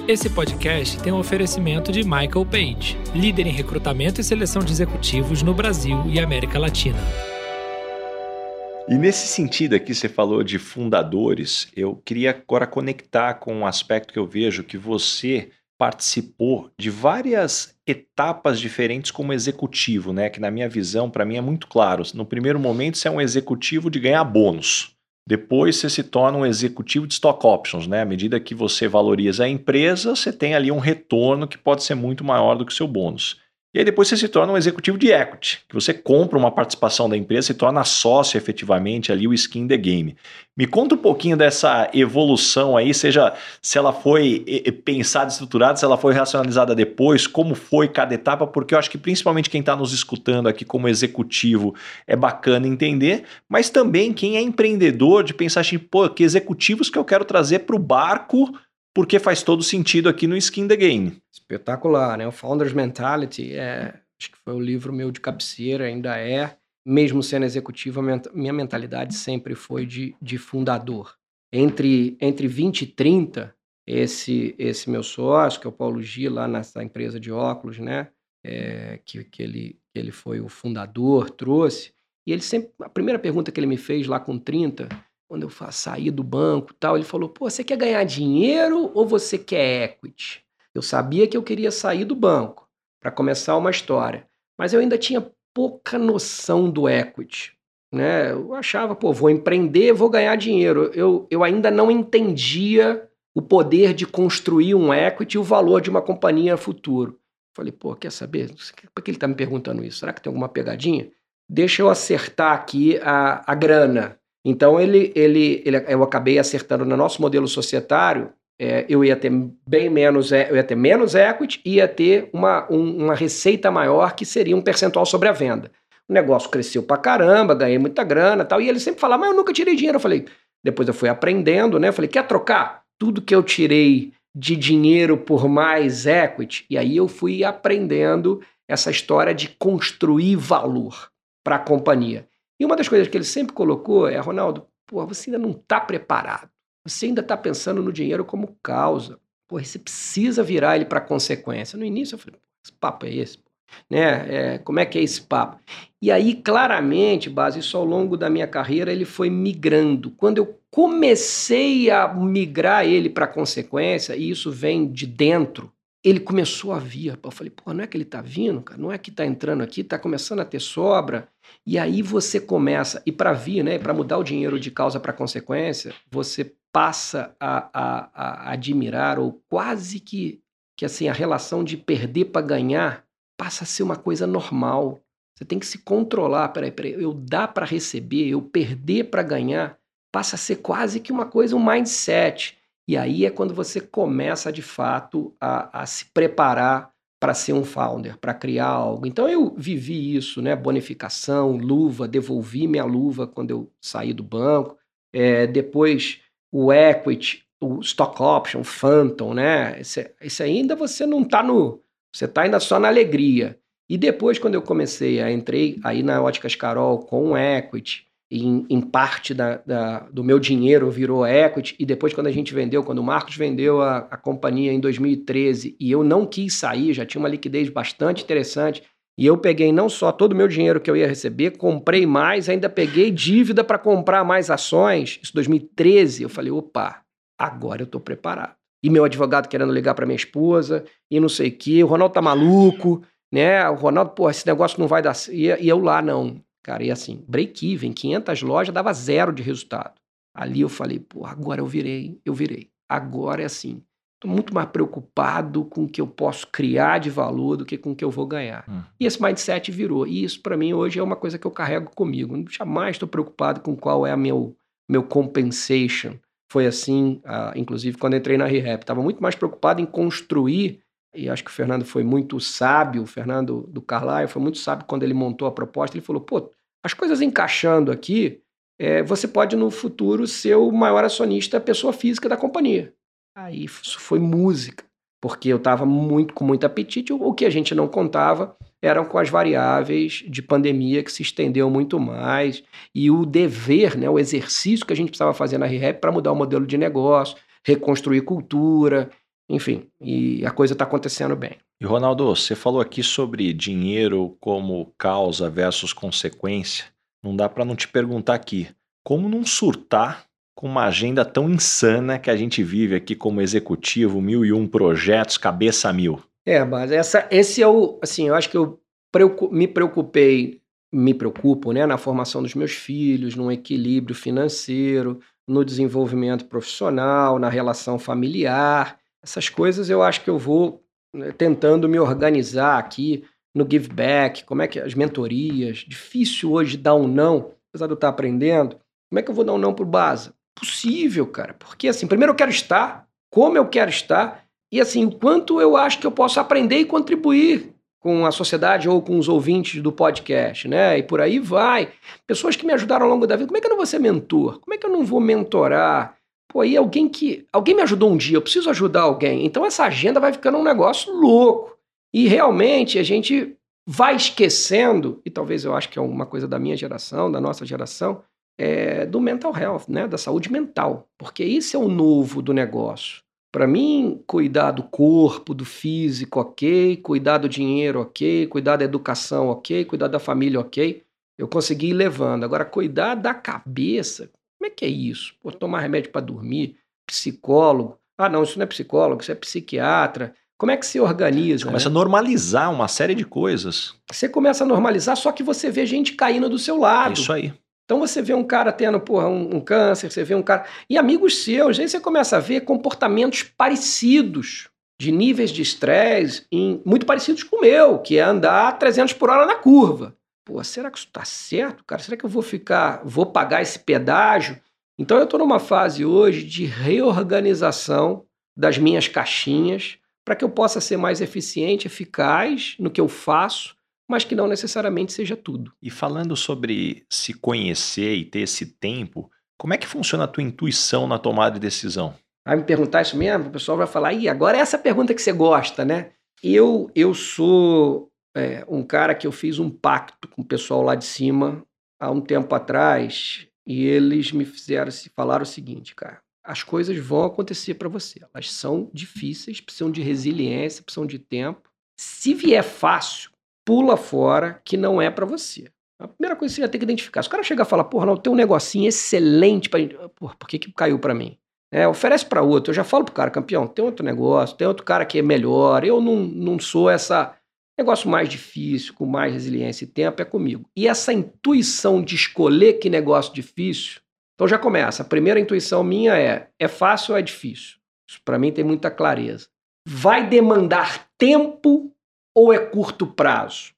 C: Esse podcast tem um oferecimento de Michael Page, líder em recrutamento e seleção de executivos no Brasil e América Latina.
B: E nesse sentido aqui, você falou de fundadores, eu queria agora conectar com um aspecto que eu vejo que você participou de várias etapas diferentes como executivo, né? Que na minha visão, para mim é muito claro. No primeiro momento, você é um executivo de ganhar bônus. Depois você se torna um executivo de stock options, né? À medida que você valoriza a empresa, você tem ali um retorno que pode ser muito maior do que o seu bônus. E aí depois você se torna um executivo de equity, que você compra uma participação da empresa, se torna sócio efetivamente ali, o skin the game. Me conta um pouquinho dessa evolução aí, seja se ela foi pensada, estruturada, se ela foi racionalizada depois, como foi cada etapa, porque eu acho que principalmente quem está nos escutando aqui como executivo é bacana entender, mas também quem é empreendedor de pensar assim, pô, que executivos que eu quero trazer para o barco porque faz todo sentido aqui no Skin the Game.
A: Espetacular, né? O Founders Mentality, é, acho que foi o livro meu de cabeceira, ainda é. Mesmo sendo executivo, minha mentalidade sempre foi de, de fundador. Entre, entre 20 e 30, esse, esse meu sócio, que é o Paulo G, lá nessa empresa de óculos, né? É, que, que, ele, que ele foi o fundador, trouxe. E ele sempre. A primeira pergunta que ele me fez lá com 30 quando eu saí do banco tal, ele falou: pô, você quer ganhar dinheiro ou você quer equity? Eu sabia que eu queria sair do banco para começar uma história, mas eu ainda tinha pouca noção do equity. Né? Eu achava, pô, vou empreender, vou ganhar dinheiro. Eu, eu ainda não entendia o poder de construir um equity e o valor de uma companhia futuro. Falei, pô, quer saber? Por que ele está me perguntando isso? Será que tem alguma pegadinha? Deixa eu acertar aqui a, a grana. Então ele, ele, ele, eu acabei acertando no nosso modelo societário, é, eu ia ter bem menos, eu ia ter menos equity e ia ter uma, um, uma receita maior que seria um percentual sobre a venda. O negócio cresceu pra caramba, ganhei muita grana tal. E ele sempre falava, mas eu nunca tirei dinheiro. Eu falei, depois eu fui aprendendo, né? Eu falei, quer trocar? Tudo que eu tirei de dinheiro por mais equity. E aí eu fui aprendendo essa história de construir valor para a companhia. E uma das coisas que ele sempre colocou é, Ronaldo, pô, você ainda não está preparado. Você ainda está pensando no dinheiro como causa. Pô, você precisa virar ele para consequência. No início eu falei, que papo é esse? Né? É, como é que é esse papo? E aí, claramente, base, isso ao longo da minha carreira, ele foi migrando. Quando eu comecei a migrar ele para consequência, e isso vem de dentro, ele começou a vir. Eu falei, pô, não é que ele está vindo, cara? Não é que está entrando aqui, está começando a ter sobra. E aí você começa, e para vir, né, para mudar o dinheiro de causa para consequência, você passa a, a, a, admirar, ou quase que, que assim, a relação de perder para ganhar passa a ser uma coisa normal. Você tem que se controlar. Peraí, peraí, eu dar para receber, eu perder para ganhar, passa a ser quase que uma coisa, um mindset. E aí é quando você começa de fato a, a se preparar para ser um founder, para criar algo. Então eu vivi isso, né? Bonificação, luva, devolvi minha luva quando eu saí do banco. É, depois o equity, o stock option, o phantom, né? Esse, esse ainda você não está no. Você está ainda só na alegria. E depois, quando eu comecei a entrei aí na Óticas Carol com o equity, em, em parte da, da, do meu dinheiro virou equity, e depois quando a gente vendeu, quando o Marcos vendeu a, a companhia em 2013 e eu não quis sair, já tinha uma liquidez bastante interessante, e eu peguei não só todo o meu dinheiro que eu ia receber, comprei mais, ainda peguei dívida para comprar mais ações. Isso 2013, eu falei, opa, agora eu estou preparado. E meu advogado querendo ligar para minha esposa, e não sei o quê, o Ronaldo tá maluco, né? O Ronaldo, pô, esse negócio não vai dar. E, e eu lá, não. Cara, e assim, break-even, 500 lojas dava zero de resultado. Ali eu falei, pô, agora eu virei, eu virei. Agora é assim. Estou muito mais preocupado com o que eu posso criar de valor do que com o que eu vou ganhar. Hum. E esse mindset virou. E isso, para mim, hoje é uma coisa que eu carrego comigo. Eu jamais estou preocupado com qual é a meu, meu compensation. Foi assim, uh, inclusive, quando entrei na ReHap. Estava muito mais preocupado em construir e acho que o Fernando foi muito sábio, o Fernando do Carlyle foi muito sábio quando ele montou a proposta. Ele falou: pô, as coisas encaixando aqui, é, você pode no futuro ser o maior acionista, pessoa física da companhia. Aí isso foi música, porque eu estava muito com muito apetite. O que a gente não contava eram com as variáveis de pandemia que se estendeu muito mais e o dever, né, o exercício que a gente precisava fazer na ReHap para mudar o modelo de negócio, reconstruir cultura enfim, e a coisa está acontecendo bem.
B: E Ronaldo, você falou aqui sobre dinheiro como causa versus consequência. Não dá para não te perguntar aqui, como não surtar com uma agenda tão insana que a gente vive aqui como executivo, mil e um projetos, cabeça mil?
A: É, mas essa, esse é o, assim, eu acho que eu me preocupei, me preocupo, né, na formação dos meus filhos, no equilíbrio financeiro, no desenvolvimento profissional, na relação familiar. Essas coisas eu acho que eu vou né, tentando me organizar aqui no give back, como é que as mentorias, difícil hoje dar um não, apesar de eu estar aprendendo. Como é que eu vou dar um não pro Baza? Possível, cara. Porque assim, primeiro eu quero estar, como eu quero estar, e assim, o quanto eu acho que eu posso aprender e contribuir com a sociedade ou com os ouvintes do podcast, né? E por aí vai. Pessoas que me ajudaram ao longo da vida. Como é que eu não vou ser mentor? Como é que eu não vou mentorar? Pô, aí alguém que. Alguém me ajudou um dia, eu preciso ajudar alguém. Então essa agenda vai ficando um negócio louco. E realmente a gente vai esquecendo, e talvez eu acho que é uma coisa da minha geração, da nossa geração, é do mental health, né? Da saúde mental. Porque isso é o novo do negócio. Para mim, cuidar do corpo, do físico, ok. Cuidar do dinheiro, ok. Cuidar da educação, ok. Cuidar da família, ok. Eu consegui ir levando. Agora, cuidar da cabeça, como é que é isso? Pô, tomar remédio para dormir, psicólogo. Ah, não, isso não é psicólogo, isso é psiquiatra. Como é que se organiza? Você
B: começa
A: né?
B: a normalizar uma série de coisas.
A: Você começa a normalizar, só que você vê gente caindo do seu lado.
B: Isso aí.
A: Então você vê um cara tendo porra, um, um, câncer, você vê um cara. E amigos seus, aí você começa a ver comportamentos parecidos, de níveis de estresse, muito parecidos com o meu, que é andar 300 por hora na curva. Pô, será que isso está certo, cara? Será que eu vou ficar, vou pagar esse pedágio? Então eu estou numa fase hoje de reorganização das minhas caixinhas para que eu possa ser mais eficiente, eficaz no que eu faço mas que não necessariamente seja tudo.
B: E falando sobre se conhecer e ter esse tempo, como é que funciona a tua intuição na tomada de decisão?
A: Vai me perguntar isso mesmo? O pessoal vai falar, e agora é essa pergunta que você gosta, né? Eu, eu sou é, um cara que eu fiz um pacto com o pessoal lá de cima há um tempo atrás e eles me fizeram se falar o seguinte, cara, as coisas vão acontecer para você. Elas são difíceis, precisam de resiliência, precisam de tempo. Se vier fácil, pula fora que não é para você. A primeira coisa que você já tem que identificar. Se o cara chegar e falar, porra, não, tem um negocinho excelente para Porra, por que, que caiu para mim? É, oferece para outro. Eu já falo pro cara, campeão, tem outro negócio, tem outro cara que é melhor. Eu não, não sou essa negócio mais difícil, com mais resiliência e tempo, é comigo. E essa intuição de escolher que negócio difícil, então já começa. A primeira intuição minha é: é fácil ou é difícil? Isso para mim tem muita clareza. Vai demandar tempo ou é curto prazo?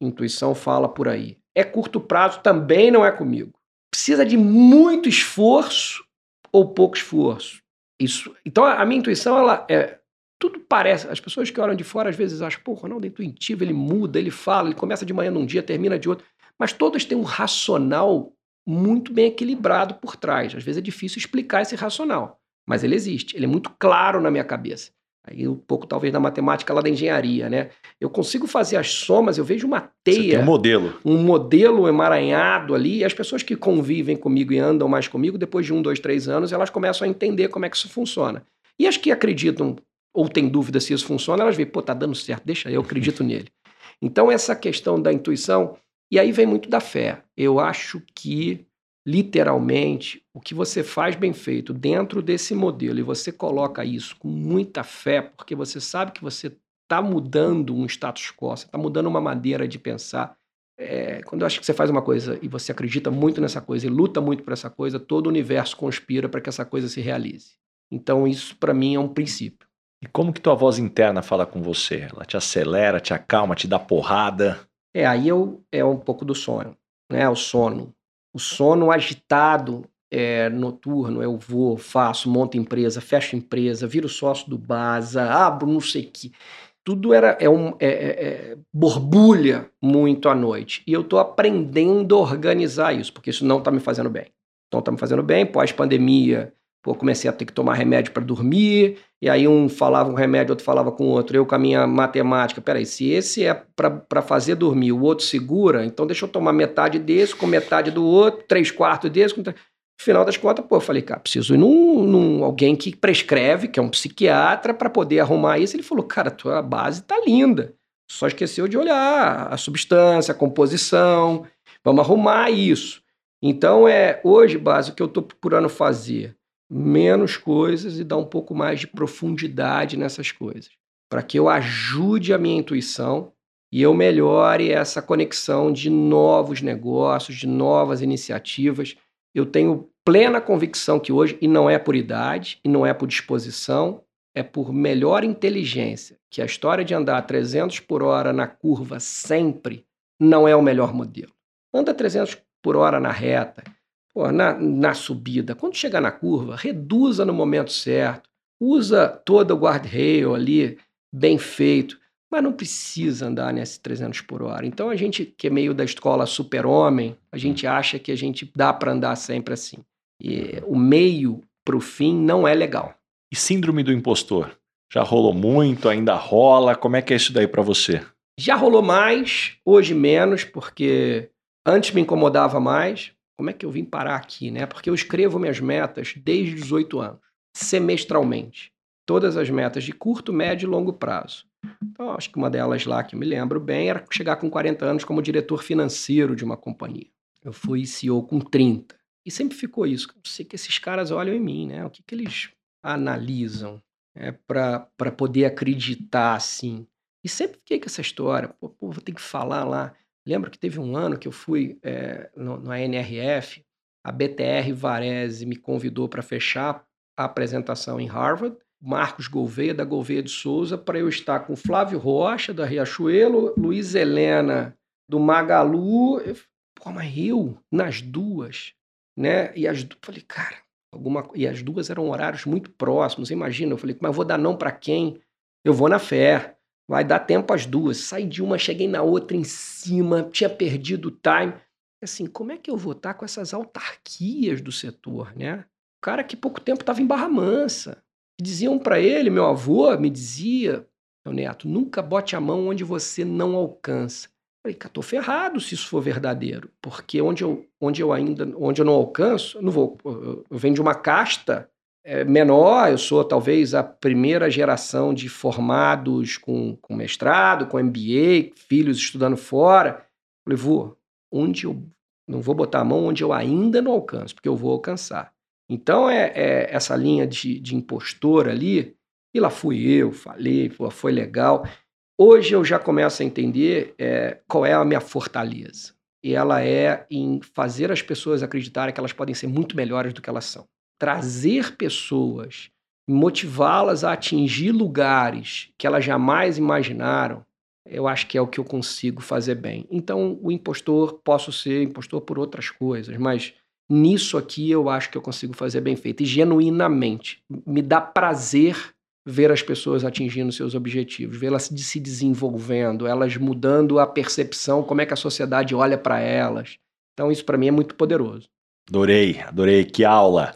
A: Intuição fala por aí. É curto prazo também não é comigo. Precisa de muito esforço ou pouco esforço. Isso. Então a minha intuição ela é tudo parece. As pessoas que olham de fora às vezes acham, pô, o Ronaldo é intuitivo, ele muda, ele fala, ele começa de manhã num dia, termina de outro. Mas todas têm um racional muito bem equilibrado por trás. Às vezes é difícil explicar esse racional, mas ele existe. Ele é muito claro na minha cabeça. Aí um pouco talvez da matemática lá da engenharia, né? Eu consigo fazer as somas, eu vejo uma teia.
B: Um modelo.
A: Um modelo emaranhado ali, e as pessoas que convivem comigo e andam mais comigo, depois de um, dois, três anos, elas começam a entender como é que isso funciona. E as que acreditam ou têm dúvida se isso funciona, elas veem, pô, tá dando certo, deixa eu acredito nele. Então, essa questão da intuição, e aí vem muito da fé. Eu acho que literalmente, o que você faz bem feito dentro desse modelo e você coloca isso com muita fé, porque você sabe que você está mudando um status quo, você está mudando uma maneira de pensar. É, quando eu acho que você faz uma coisa e você acredita muito nessa coisa e luta muito por essa coisa, todo o universo conspira para que essa coisa se realize. Então, isso para mim é um princípio.
B: E como que tua voz interna fala com você? Ela te acelera, te acalma, te dá porrada?
A: É, aí eu, é um pouco do sonho, né? O sono o sono agitado é, noturno, eu vou, faço, monto empresa, fecho empresa, viro sócio do Baza, abro não sei o que. Tudo era é um, é, é, é, borbulha muito à noite. E eu estou aprendendo a organizar isso, porque isso não está me fazendo bem. Não está me fazendo bem. Pós-pandemia, Pô, comecei a ter que tomar remédio para dormir, e aí um falava um remédio, outro falava com o outro. Eu com a minha matemática, peraí, se esse é para fazer dormir, o outro segura, então deixa eu tomar metade desse com metade do outro, três quartos desse. Com... No final das contas, pô, eu falei, cara, preciso ir num, num alguém que prescreve, que é um psiquiatra, para poder arrumar isso. Ele falou, cara, tua base tá linda, só esqueceu de olhar a substância, a composição, vamos arrumar isso. Então, é hoje, base, o que eu estou procurando fazer? Menos coisas e dar um pouco mais de profundidade nessas coisas. Para que eu ajude a minha intuição e eu melhore essa conexão de novos negócios, de novas iniciativas. Eu tenho plena convicção que hoje, e não é por idade, e não é por disposição, é por melhor inteligência, que a história de andar 300 por hora na curva sempre não é o melhor modelo. Anda 300 por hora na reta, pô, na, na subida. Quando chegar na curva, reduza no momento certo, usa todo o guardrail ali bem feito, mas não precisa andar nesse 300 por hora. Então a gente que é meio da escola super-homem, a gente acha que a gente dá para andar sempre assim. E o meio para o fim não é legal.
B: E síndrome do impostor? Já rolou muito, ainda rola? Como é que é isso daí para você?
A: Já rolou mais, hoje menos, porque antes me incomodava mais. Como é que eu vim parar aqui, né? Porque eu escrevo minhas metas desde 18 anos, semestralmente. Todas as metas de curto, médio e longo prazo. Então, acho que uma delas lá que me lembro bem era chegar com 40 anos como diretor financeiro de uma companhia. Eu fui CEO com 30. E sempre ficou isso. Eu sei que esses caras olham em mim, né? O que, que eles analisam né? para poder acreditar assim. E sempre fiquei com essa história. Pô, pô, vou ter que falar lá. Lembro que teve um ano que eu fui é, no, NRF, a BTR Varese me convidou para fechar a apresentação em Harvard Marcos Gouveia, da Gouveia de Souza, para eu estar com Flávio Rocha, da Riachuelo, Luiz Helena, do Magalu. Eu, Pô, mas eu, nas duas, né? E as duas, falei, cara, alguma E as duas eram horários muito próximos, imagina. Eu falei, mas vou dar não para quem? Eu vou na fé. Vai dar tempo as duas. Saí de uma, cheguei na outra em cima, tinha perdido o time. Assim, como é que eu vou estar com essas autarquias do setor, né? O cara que pouco tempo estava em Barra Mansa, diziam para ele, meu avô me dizia, meu neto, nunca bote a mão onde você não alcança. Eu falei, estou ferrado se isso for verdadeiro, porque onde eu, onde eu ainda, onde eu não alcanço, eu não vou, eu venho de uma casta menor, eu sou talvez a primeira geração de formados com, com mestrado, com MBA, filhos estudando fora. Eu falei, vou, onde eu não vou botar a mão onde eu ainda não alcanço, porque eu vou alcançar. Então, é, é essa linha de, de, impostor ali, e lá fui eu, falei, foi legal. Hoje eu já começo a entender é, qual é a minha fortaleza. E ela é em fazer as pessoas acreditarem que elas podem ser muito melhores do que elas são. Trazer pessoas, motivá-las a atingir lugares que elas jamais imaginaram, eu acho que é o que eu consigo fazer bem. Então, o impostor, posso ser impostor por outras coisas, mas nisso aqui eu acho que eu consigo fazer bem feito. E genuinamente. Me dá prazer ver as pessoas atingindo seus objetivos, vê-las se desenvolvendo, elas mudando a percepção, como é que a sociedade olha para elas. Então, isso para mim é muito poderoso.
B: Adorei, adorei. Que aula!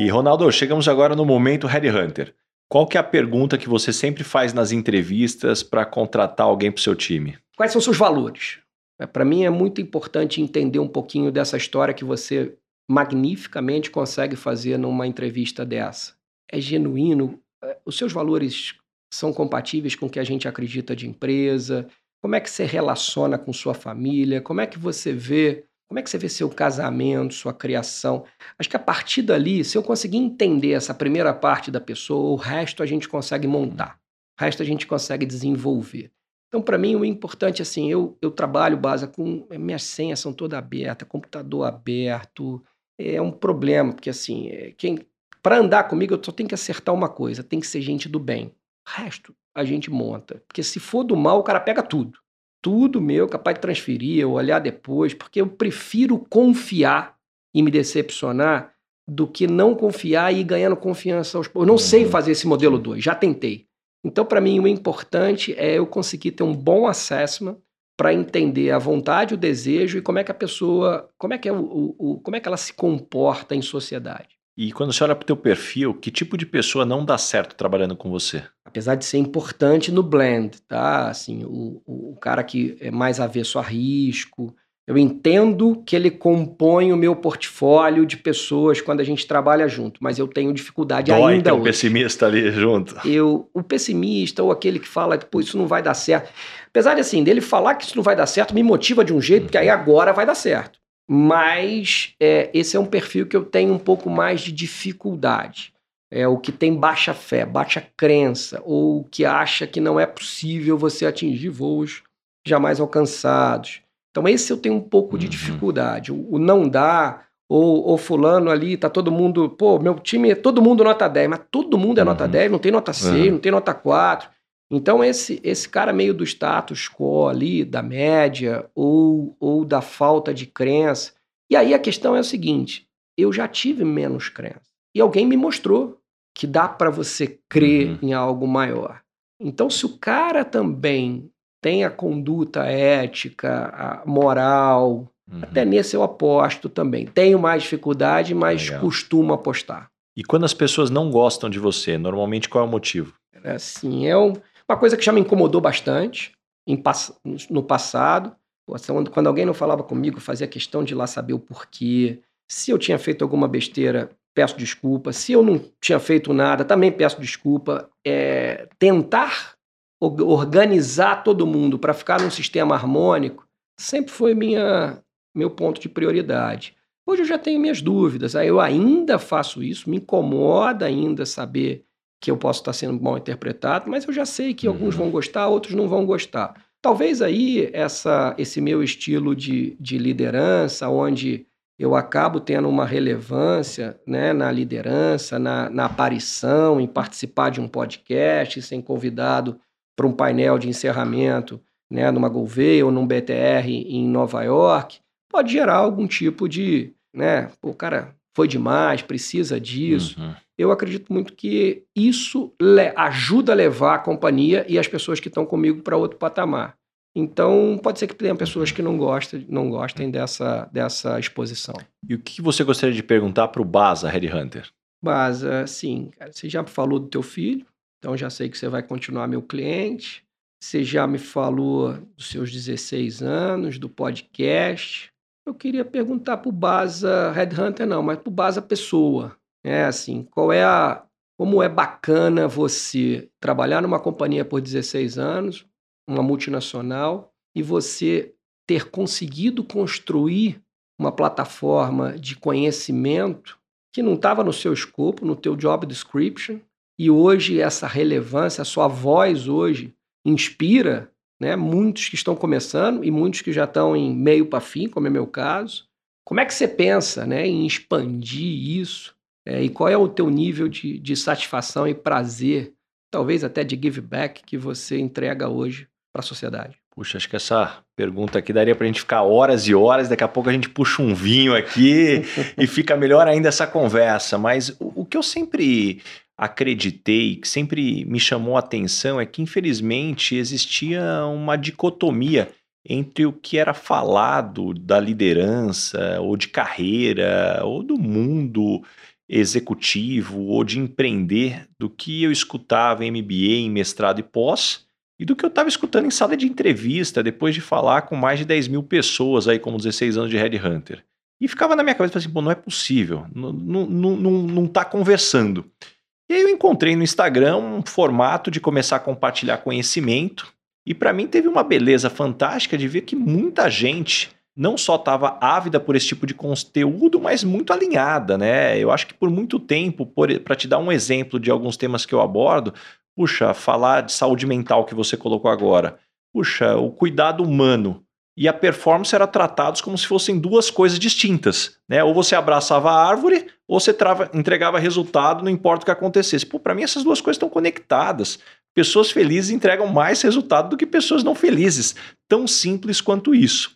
B: E Ronaldo, chegamos agora no momento Headhunter. Qual que é a pergunta que você sempre faz nas entrevistas para contratar alguém para o seu time?
A: Quais são seus valores? É, para mim é muito importante entender um pouquinho dessa história que você magnificamente consegue fazer numa entrevista dessa. É genuíno? É, os seus valores são compatíveis com o que a gente acredita de empresa? Como é que você relaciona com sua família? Como é que você vê como é que você vê seu casamento, sua criação? Acho que a partir dali, se eu conseguir entender essa primeira parte da pessoa, o resto a gente consegue montar. O resto a gente consegue desenvolver. Então, para mim, o importante, assim, eu, eu trabalho, base com... Minhas senhas são todas abertas, computador aberto. É um problema, porque, assim, é, quem... Para andar comigo, eu só tenho que acertar uma coisa. Tem que ser gente do bem. O resto a gente monta. Porque se for do mal, o cara pega tudo tudo meu, capaz de transferir, eu olhar depois, porque eu prefiro confiar e me decepcionar do que não confiar e ir ganhando confiança aos poucos. Eu não uhum. sei fazer esse modelo 2, já tentei. Então, para mim, o importante é eu conseguir ter um bom assessment para entender a vontade, o desejo e como é que a pessoa, como é que, é o, o, como é que ela se comporta em sociedade.
B: E quando você olha para o teu perfil, que tipo de pessoa não dá certo trabalhando com você?
A: Apesar de ser importante no blend, tá? Assim, o, o cara que é mais avesso a risco, Eu entendo que ele compõe o meu portfólio de pessoas quando a gente trabalha junto, mas eu tenho dificuldade
B: Dói
A: ainda
B: ter um
A: hoje.
B: pessimista ali junto.
A: Eu, o pessimista ou aquele que fala que pô, isso não vai dar certo. Apesar de assim, dele falar que isso não vai dar certo, me motiva de um jeito, porque aí agora vai dar certo. Mas é, esse é um perfil que eu tenho um pouco mais de dificuldade. É o que tem baixa fé, baixa crença, ou que acha que não é possível você atingir voos jamais alcançados. Então, esse eu tenho um pouco de
B: Uhum.
A: dificuldade. O, o não dá, ou, ou fulano ali, tá todo mundo, pô, meu time é todo mundo nota 10, mas todo mundo é nota
B: Uhum.
A: 10, não tem nota 6,
B: Uhum.
A: não tem nota 4. Então, esse, esse cara meio do status quo ali, da média, ou, ou da falta de crença. E aí a questão é o seguinte: eu já tive menos crença. E alguém me mostrou que dá para você crer
B: Uhum.
A: em algo maior. Então, se o cara também tem a conduta ética, a moral,
B: Uhum.
A: até nesse eu aposto também. Tenho mais dificuldade, mas
B: Legal.
A: costumo apostar.
B: E quando as pessoas não gostam de você, normalmente qual é o motivo?
A: Assim, é um- uma coisa que já me incomodou bastante em no passado. Quando alguém não falava comigo, fazia questão de ir lá saber o porquê. Se eu tinha feito alguma besteira, peço desculpa. Se eu não tinha feito nada, também peço desculpa. É, tentar or- organizar todo mundo para ficar num sistema harmônico sempre foi minha, meu ponto de prioridade. Hoje eu já tenho minhas dúvidas. Aí eu ainda faço isso, me incomoda ainda saber que eu posso estar sendo mal interpretado, mas eu já sei que
B: Uhum.
A: alguns vão gostar, outros não vão gostar. Talvez aí essa, esse meu estilo de, de liderança, onde eu acabo tendo uma relevância né, na liderança, na, na aparição, em participar de um podcast, ser convidado para um painel de encerramento né, numa Gouveia ou num BTR em Nova York, pode gerar algum tipo de, né, pô, cara, foi demais, precisa disso.
B: Uhum.
A: Eu acredito muito que isso ajuda a levar a companhia e as pessoas que estão comigo para outro patamar. Então, pode ser que tenha pessoas que não gostem, não gostem dessa, dessa exposição.
B: E o que você gostaria de perguntar para o Baza Headhunter?
A: Mas, assim, cara, você já falou do teu filho, então já sei que você vai continuar meu cliente. Você já me falou dos seus 16 anos, do podcast. Eu queria perguntar para o Baza Headhunter, não, mas para o Baza Pessoa. É assim, qual é a. Como é bacana você trabalhar numa companhia por 16 anos, uma multinacional, e você ter conseguido construir uma plataforma de conhecimento que não estava no seu escopo, no teu job description, e hoje essa relevância, a sua voz hoje inspira né, muitos que estão começando e muitos que já estão em meio para fim, como é meu caso. Como é que você pensa né, em expandir isso? É, e qual é o teu nível de, de satisfação e prazer, talvez até de give back, que você entrega hoje para a sociedade?
B: Puxa, acho que essa pergunta aqui daria para a gente ficar horas e horas. Daqui a pouco a gente puxa um vinho aqui e fica melhor ainda essa conversa. Mas o, o que eu sempre acreditei, que sempre me chamou a atenção, é que infelizmente existia uma dicotomia entre o que era falado da liderança, ou de carreira, ou do mundo executivo, ou de empreender, do que eu escutava em MBA, em mestrado e pós, e do que eu estava escutando em sala de entrevista, depois de falar com mais de 10 mil pessoas aí, como 16 anos de Headhunter. E ficava na minha cabeça assim, pô, não é possível, não, não, não, não tá conversando. E aí eu encontrei no Instagram um formato de começar a compartilhar conhecimento, e para mim teve uma beleza fantástica de ver que muita gente não só estava ávida por esse tipo de conteúdo, mas muito alinhada, né? Eu acho que por muito tempo, para te dar um exemplo de alguns temas que eu abordo, puxa, falar de saúde mental que você colocou agora, puxa, o cuidado humano e a performance eram tratados como se fossem duas coisas distintas, né? Ou você abraçava a árvore, ou você trava, entregava resultado, não importa o que acontecesse. Pô, para mim essas duas coisas estão conectadas. Pessoas felizes entregam mais resultado do que pessoas não felizes. Tão simples quanto isso.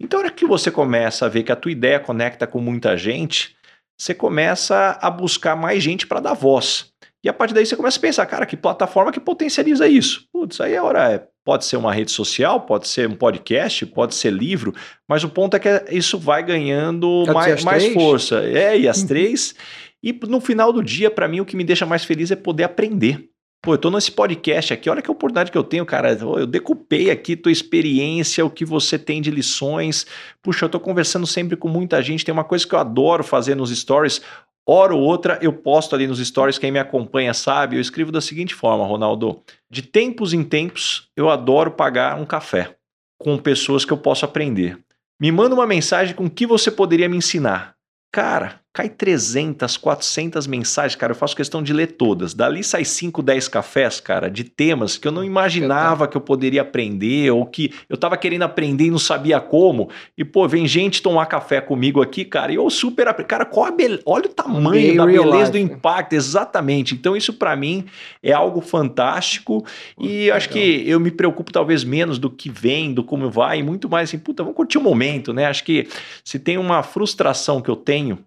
B: Então, na hora que você começa a ver que a tua ideia conecta com muita gente, você começa a buscar mais gente para dar voz. E a partir daí você começa a pensar, cara, que plataforma que potencializa isso? Putz, aí a hora é, pode ser uma rede social, pode ser um podcast, pode ser livro, mas o ponto é que isso vai ganhando mais, mais força. É, e as três. E no final do dia, para mim, o que me deixa mais feliz é poder aprender. Pô, eu tô nesse podcast aqui, olha que oportunidade que eu tenho, cara. Eu decupei aqui tua experiência, o que você tem de lições. Puxa, eu tô conversando sempre com muita gente. Tem uma coisa que eu adoro fazer nos stories. Hora ou outra eu posto ali nos stories, quem me acompanha sabe. Eu escrevo da seguinte forma, Ronaldo: de tempos em tempos eu adoro pagar um café com pessoas que eu posso aprender. Me manda uma mensagem com o que você poderia me ensinar. Cara, cai 300, 400 mensagens, cara, eu faço questão de ler todas. Dali sai 5, 10 cafés, cara, de temas que eu não imaginava que eu poderia aprender ou que eu tava querendo aprender e não sabia como. E, pô, vem gente tomar café comigo aqui, cara, e eu super... Cara, be... olha o tamanho Bem da beleza life. do impacto, exatamente. Então, isso para mim é algo fantástico e acho que eu me preocupo talvez menos do que vem, do como vai, e muito mais assim, puta, vamos curtir o momento, né? Acho que se tem uma frustração que eu tenho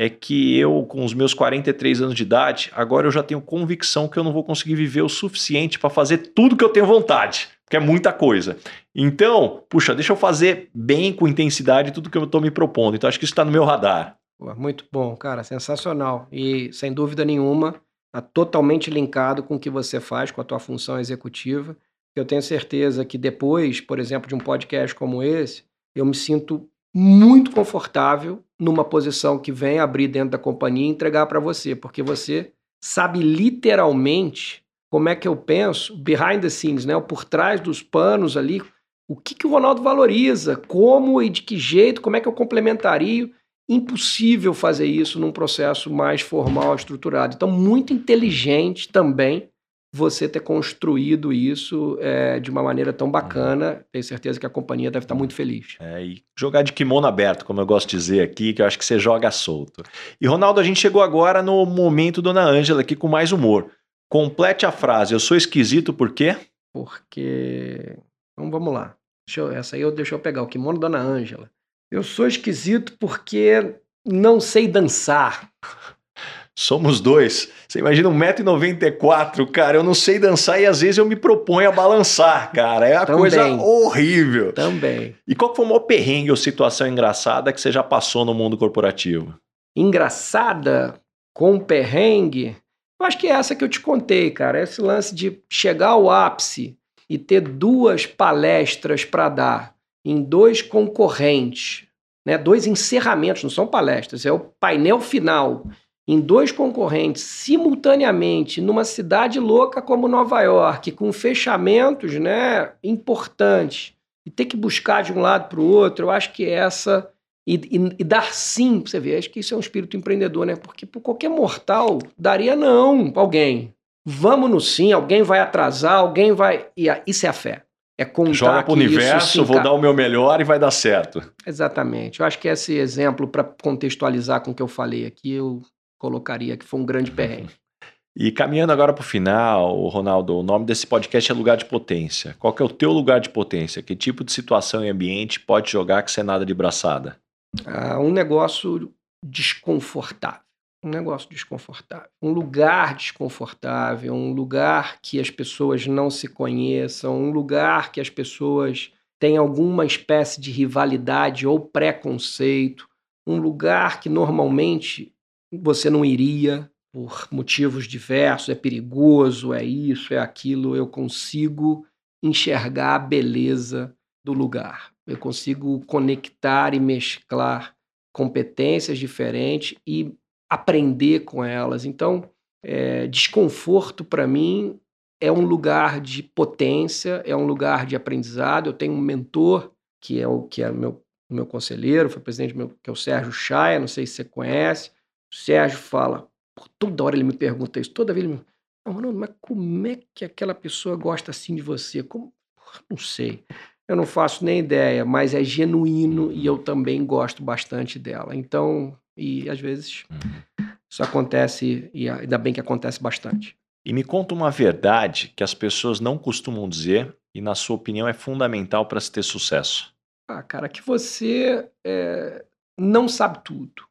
B: é que eu, com os meus 43 anos de idade, agora eu já tenho convicção que eu não vou conseguir viver o suficiente para fazer tudo que eu tenho vontade, que é muita coisa. Então, puxa, deixa eu fazer bem com intensidade tudo que eu estou me propondo. Então, acho que isso está no meu radar.
A: Muito bom, cara, sensacional. E, sem dúvida nenhuma, está totalmente linkado com o que você faz, com a tua função executiva. Eu tenho certeza que depois, por exemplo, de um podcast como esse, eu me sinto muito confortável numa posição que vem abrir dentro da companhia e entregar para você, porque você sabe literalmente como é que eu penso, behind the scenes, né, por trás dos panos ali, o que, que o Ronaldo valoriza, como e de que jeito, como é que eu complementaria. Impossível fazer isso num processo mais formal, estruturado. Então, muito inteligente também você ter construído isso é, de uma maneira tão bacana. Tenho certeza que a companhia deve estar muito feliz.
B: É, e jogar de kimono aberto, como eu gosto de dizer aqui, que eu acho que você joga solto. E Ronaldo, a gente chegou agora no momento Dona Ângela aqui com mais humor. Complete a frase. Eu sou esquisito por quê?
A: Porque. Então vamos lá. Deixa eu, essa aí eu, deixa eu pegar. O kimono Dona Ângela. Eu sou esquisito porque não sei dançar.
B: Somos dois. Você imagina 1,94m, cara. Eu não sei dançar e às vezes eu me proponho a balançar, cara. É uma Também. coisa horrível.
A: Também.
B: E qual foi o maior perrengue ou situação engraçada que você já passou no mundo corporativo?
A: Engraçada? Com perrengue? Eu acho que é essa que eu te contei, cara. Esse lance de chegar ao ápice e ter duas palestras para dar em dois concorrentes, né? Dois encerramentos, não são palestras, é o painel final em dois concorrentes simultaneamente numa cidade louca como Nova York, com fechamentos né, importantes, e ter que buscar de um lado para o outro, eu acho que essa. E, e, e, dar sim, você vê, acho que isso é um espírito empreendedor, né? Porque por qualquer mortal daria não para alguém. Vamos no sim, alguém vai atrasar, alguém vai. E isso é a fé. É contar
B: Joga para o universo, vou dar o meu melhor e vai dar certo.
A: Exatamente. Eu acho que esse exemplo, para contextualizar com o que eu falei aqui, eu colocaria que foi um grande perrengue.
B: E caminhando agora para o final, Ronaldo, o nome desse podcast é Lugar de Potência. Qual que é o teu lugar de potência? Que tipo de situação e ambiente pode jogar que você nada de braçada?
A: Ah, um negócio desconfortável. Um negócio desconfortável. Um lugar desconfortável, um lugar que as pessoas não se conheçam, um lugar que as pessoas têm alguma espécie de rivalidade ou preconceito, um lugar que normalmente você não iria por motivos diversos, é perigoso, é isso, é aquilo, eu consigo enxergar a beleza do lugar. Eu consigo conectar e mesclar competências diferentes e aprender com elas. Então, é, desconforto para mim é um lugar de potência, é um lugar de aprendizado. Eu tenho um mentor que é o que é meu meu conselheiro, foi presidente meu, que é o Sérgio Chaia, não sei se você conhece. O Sérgio fala, por toda hora ele me pergunta isso, toda vez ele me não, Ronaldo, mas como é que aquela pessoa gosta assim de você? Como? Não sei. Eu não faço nem ideia, mas é genuíno e eu também gosto bastante dela. Então, e às vezes uhum. isso acontece, e ainda bem que acontece bastante.
B: E me conta uma verdade que as pessoas não costumam dizer e, na sua opinião, é fundamental para se ter sucesso.
A: Ah, cara, que você é, não sabe tudo.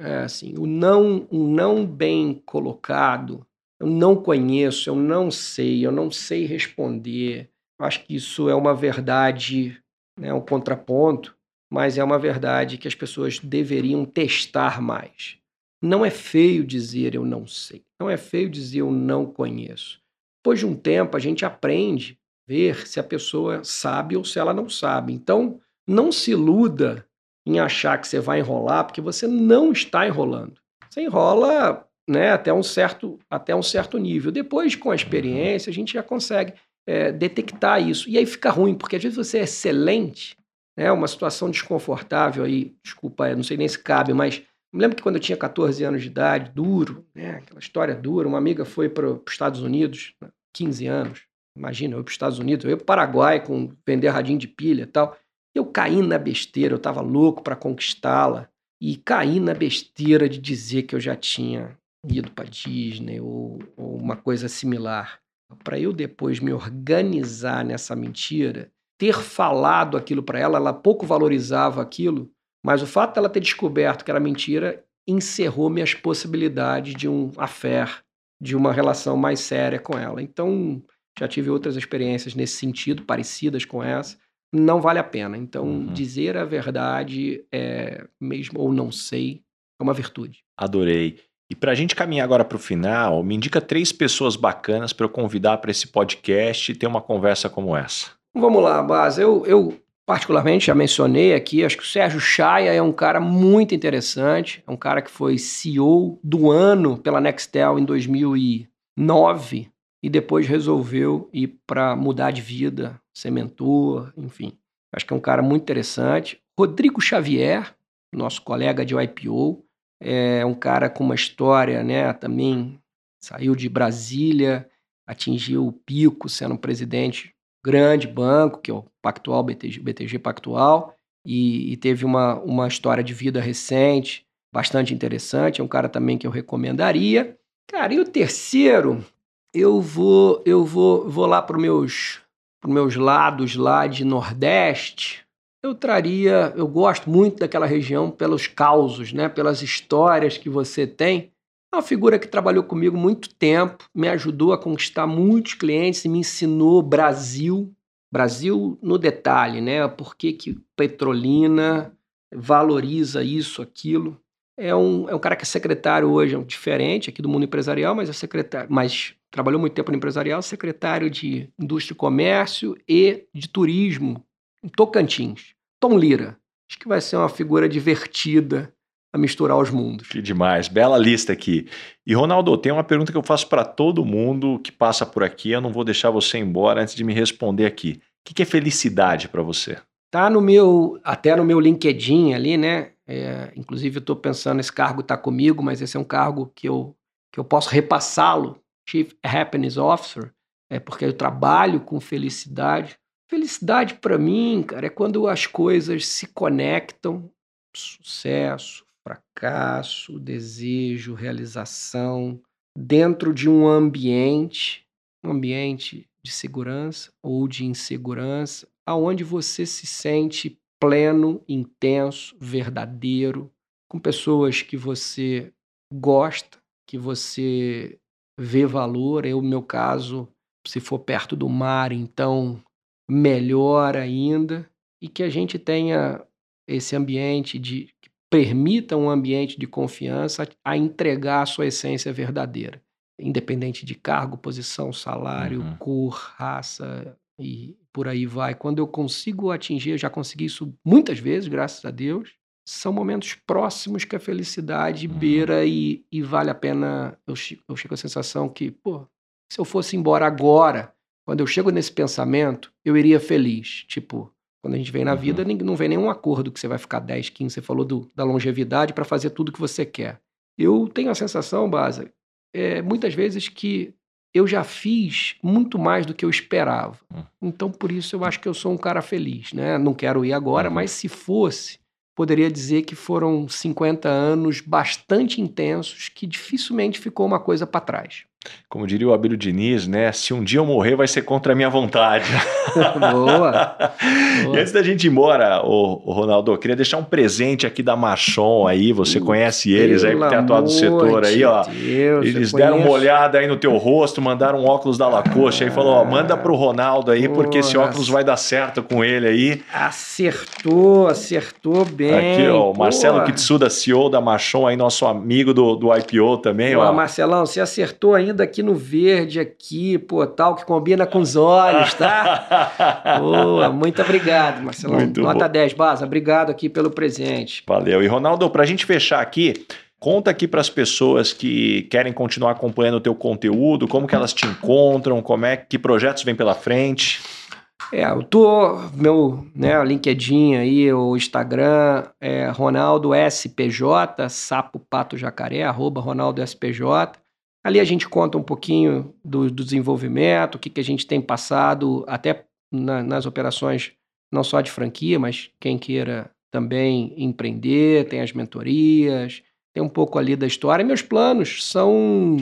A: É assim, o não, o não bem colocado, eu não conheço, eu não sei, eu não sei responder. Acho que isso é uma verdade, né, um contraponto, mas é uma verdade que as pessoas deveriam testar mais. Não é feio dizer eu não sei, não é feio dizer eu não conheço. depois de um tempo, a gente aprende a ver se a pessoa sabe ou se ela não sabe. Então, não se iluda em achar que você vai enrolar, porque você não está enrolando. Você enrola né, até, um certo, até um certo nível. Depois, com a experiência, a gente já consegue é, detectar isso. E aí fica ruim, porque às vezes você é excelente, né, uma situação desconfortável aí, desculpa, não sei nem se cabe, mas me lembro que quando eu tinha 14 anos de idade, duro, né, aquela história dura, uma amiga foi para os Estados Unidos, 15 né, anos, imagina, eu para os Estados Unidos, eu ia para o Paraguai com vender radinho de pilha e tal, eu caí na besteira, eu estava louco para conquistá-la, e caí na besteira de dizer que eu já tinha ido para Disney ou, ou uma coisa similar. Para eu depois me organizar nessa mentira, ter falado aquilo para ela, ela pouco valorizava aquilo, mas o fato dela ter descoberto que era mentira encerrou minhas possibilidades de um affair, de uma relação mais séria com ela. Então, já tive outras experiências nesse sentido, parecidas com essa. Não vale a pena. Então, uhum. dizer a verdade, é, mesmo ou não sei, é uma virtude.
B: Adorei. E para a gente caminhar agora para o final, me indica três pessoas bacanas para eu convidar para esse podcast e ter uma conversa como essa.
A: Vamos lá, Baz. Eu, eu particularmente, já mencionei aqui, acho que o Sérgio Chaia é um cara muito interessante, é um cara que foi CEO do ano pela Nextel em 2009 e depois resolveu ir para mudar de vida, ser mentor, enfim. Acho que é um cara muito interessante. Rodrigo Xavier, nosso colega de IPO, é um cara com uma história, né, também saiu de Brasília, atingiu o pico sendo presidente grande banco, que é o Pactual, BTG, BTG Pactual, e, e, teve uma, uma história de vida recente, bastante interessante. É um cara também que eu recomendaria. Cara, e o terceiro, eu vou eu vou, vou lá para os meus, meus lados lá de Nordeste. Eu traria, eu gosto muito daquela região pelos causos, né, pelas histórias que você tem. É uma figura que trabalhou comigo muito tempo, me ajudou a conquistar muitos clientes e me ensinou Brasil. Brasil no detalhe, né? Por que, que Petrolina valoriza isso, aquilo. É um, é um cara que é secretário hoje, é um diferente aqui do mundo empresarial, mas é secretário, mas trabalhou muito tempo no empresarial, secretário de Indústria e Comércio e de Turismo em Tocantins. Tom Lira. Acho que vai ser uma figura divertida a misturar os mundos.
B: Que demais, bela lista aqui. E Ronaldo, tem uma pergunta que eu faço para todo mundo que passa por aqui, eu não vou deixar você embora antes de me responder aqui. O que é felicidade para você?
A: Tá no meu, até no meu LinkedIn ali, né? É, inclusive eu estou pensando, esse cargo está comigo, mas esse é um cargo que eu, que eu posso repassá-lo, Chief Happiness Officer, é porque eu trabalho com felicidade. Felicidade para mim, cara, é quando as coisas se conectam, sucesso, fracasso, desejo, realização, dentro de um ambiente, um ambiente de segurança ou de insegurança, aonde você se sente pleno, intenso, verdadeiro, com pessoas que você gosta, que você vê valor. Eu, no meu caso, se for perto do mar, então melhor ainda, e que a gente tenha esse ambiente de permita um ambiente de confiança a entregar a sua essência verdadeira, independente de cargo, posição, salário, uhum. cor, raça e por aí vai. Quando eu consigo atingir, eu já consegui isso muitas vezes, graças a Deus. São momentos próximos que a felicidade uhum. beira e, e, vale a pena. Eu, eu chego à sensação que, pô, se eu fosse embora agora, quando eu chego nesse pensamento, eu iria feliz. Tipo, quando a gente vem na uhum. vida, não vem nenhum acordo que você vai ficar 10, 15, você falou do, da longevidade para fazer tudo que você quer. Eu tenho a sensação, Baza, é, muitas vezes que eu já fiz muito mais do que eu esperava. Hum. Então, por isso, eu acho que eu sou um cara feliz. Né? Não quero ir agora, uhum. mas se fosse, poderia dizer que foram 50 anos bastante intensos que dificilmente ficou uma coisa para trás.
B: Como diria o Abílio Diniz, né? Se um dia eu morrer, vai ser contra a minha vontade.
A: Boa.
B: Boa. E antes da gente ir embora, o, o Ronaldo, eu queria deixar um presente aqui da Marchon aí. Você conhece eles aí, que tem atuado no setor aí, ó. Deus, eles deram conheço. uma olhada aí no teu rosto, mandaram um óculos da Lacoste aí, falou: ó, manda pro Ronaldo aí, porque esse óculos vai dar certo com ele aí.
A: Acertou, acertou bem.
B: Aqui, ó, o Marcelo Kitsuda, CEO da Marchon aí, nosso amigo do, do IPO também, Pô, ó.
A: Marcelão, você acertou aí escolhido aqui no verde, aqui, pô, tal, que combina com os olhos, tá? Boa, muito obrigado, Marcelão. Muito Nota bom. 10, Baza, obrigado aqui pelo presente.
B: Valeu. E, Ronaldo, para a gente fechar aqui, Conta aqui para as pessoas que querem continuar acompanhando o teu conteúdo, como que elas te encontram, como é que projetos vêm pela frente.
A: É, eu tô, meu, né, LinkedIn aí, o Instagram é Ronaldo SPJ, sapo pato jacaré, arroba Ronaldo SPJ. Ali a gente conta um pouquinho do, do desenvolvimento, o que, que a gente tem passado até na, nas operações, não só de franquia, mas quem queira também empreender, tem as mentorias, tem um pouco ali da história. Meus planos são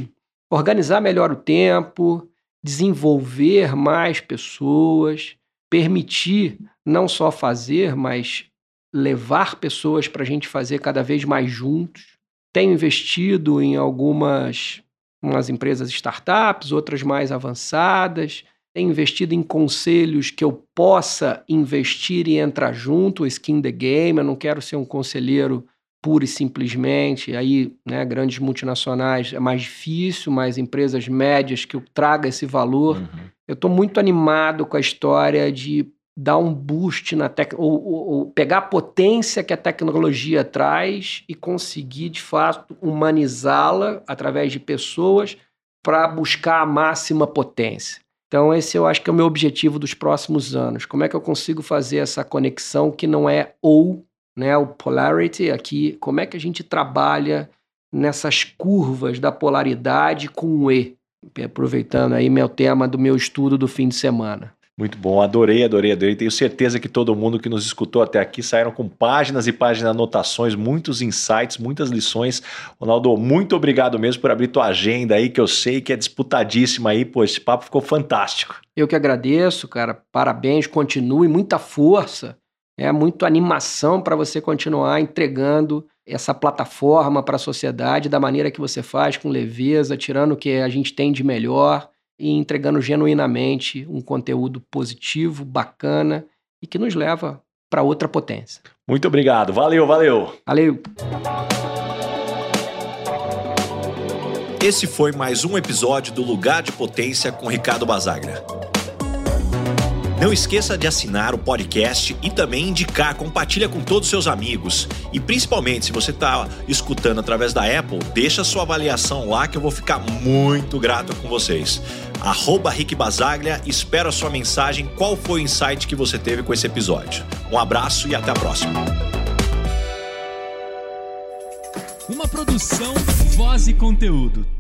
A: organizar melhor o tempo, desenvolver mais pessoas, permitir não só fazer, mas levar pessoas para a gente fazer cada vez mais juntos. Tenho investido em algumas umas empresas startups, outras mais avançadas. Tenho investido em conselhos que eu possa investir e entrar junto, skin the game. Eu não quero ser um conselheiro pura e simplesmente. Aí, né, grandes multinacionais é mais difícil, mas empresas médias que eu traga esse valor. Uhum. Eu estou muito animado com a história de dar um boost na tec... Ou, ou, ou, pegar a potência que a tecnologia traz e conseguir, de fato, humanizá-la através de pessoas para buscar a máxima potência. Então, esse eu acho que é o meu objetivo dos próximos anos. Como é que eu consigo fazer essa conexão que não é ou né, o polarity aqui, como é que a gente trabalha nessas curvas da polaridade com o E, aproveitando aí meu tema do meu estudo do fim de semana.
B: Muito bom, adorei, adorei, adorei. Tenho certeza que todo mundo que nos escutou até aqui saíram com páginas e páginas de anotações, muitos insights, muitas lições. Ronaldo, muito obrigado mesmo por abrir tua agenda aí, que eu sei que é disputadíssima aí. Pô, esse papo ficou fantástico.
A: Eu que agradeço, cara. Parabéns, continue, muita força é muito animação para você continuar entregando essa plataforma para a sociedade da maneira que você faz, com leveza, tirando o que a gente tem de melhor e entregando genuinamente um conteúdo positivo, bacana e que nos leva para outra potência.
B: Muito obrigado. Valeu, valeu.
A: Valeu.
B: Esse foi mais um episódio do Lugar de Potência com Ricardo Basagra. Não esqueça de assinar o podcast e também indicar, compartilha com todos os seus amigos. E principalmente, se você está escutando através da Apple, deixa sua avaliação lá que eu vou ficar muito grato com vocês. Arroba Rick Basaglia, espero a sua mensagem, qual foi o insight que você teve com esse episódio. Um abraço e até a próxima.
C: Uma produção, voz e conteúdo.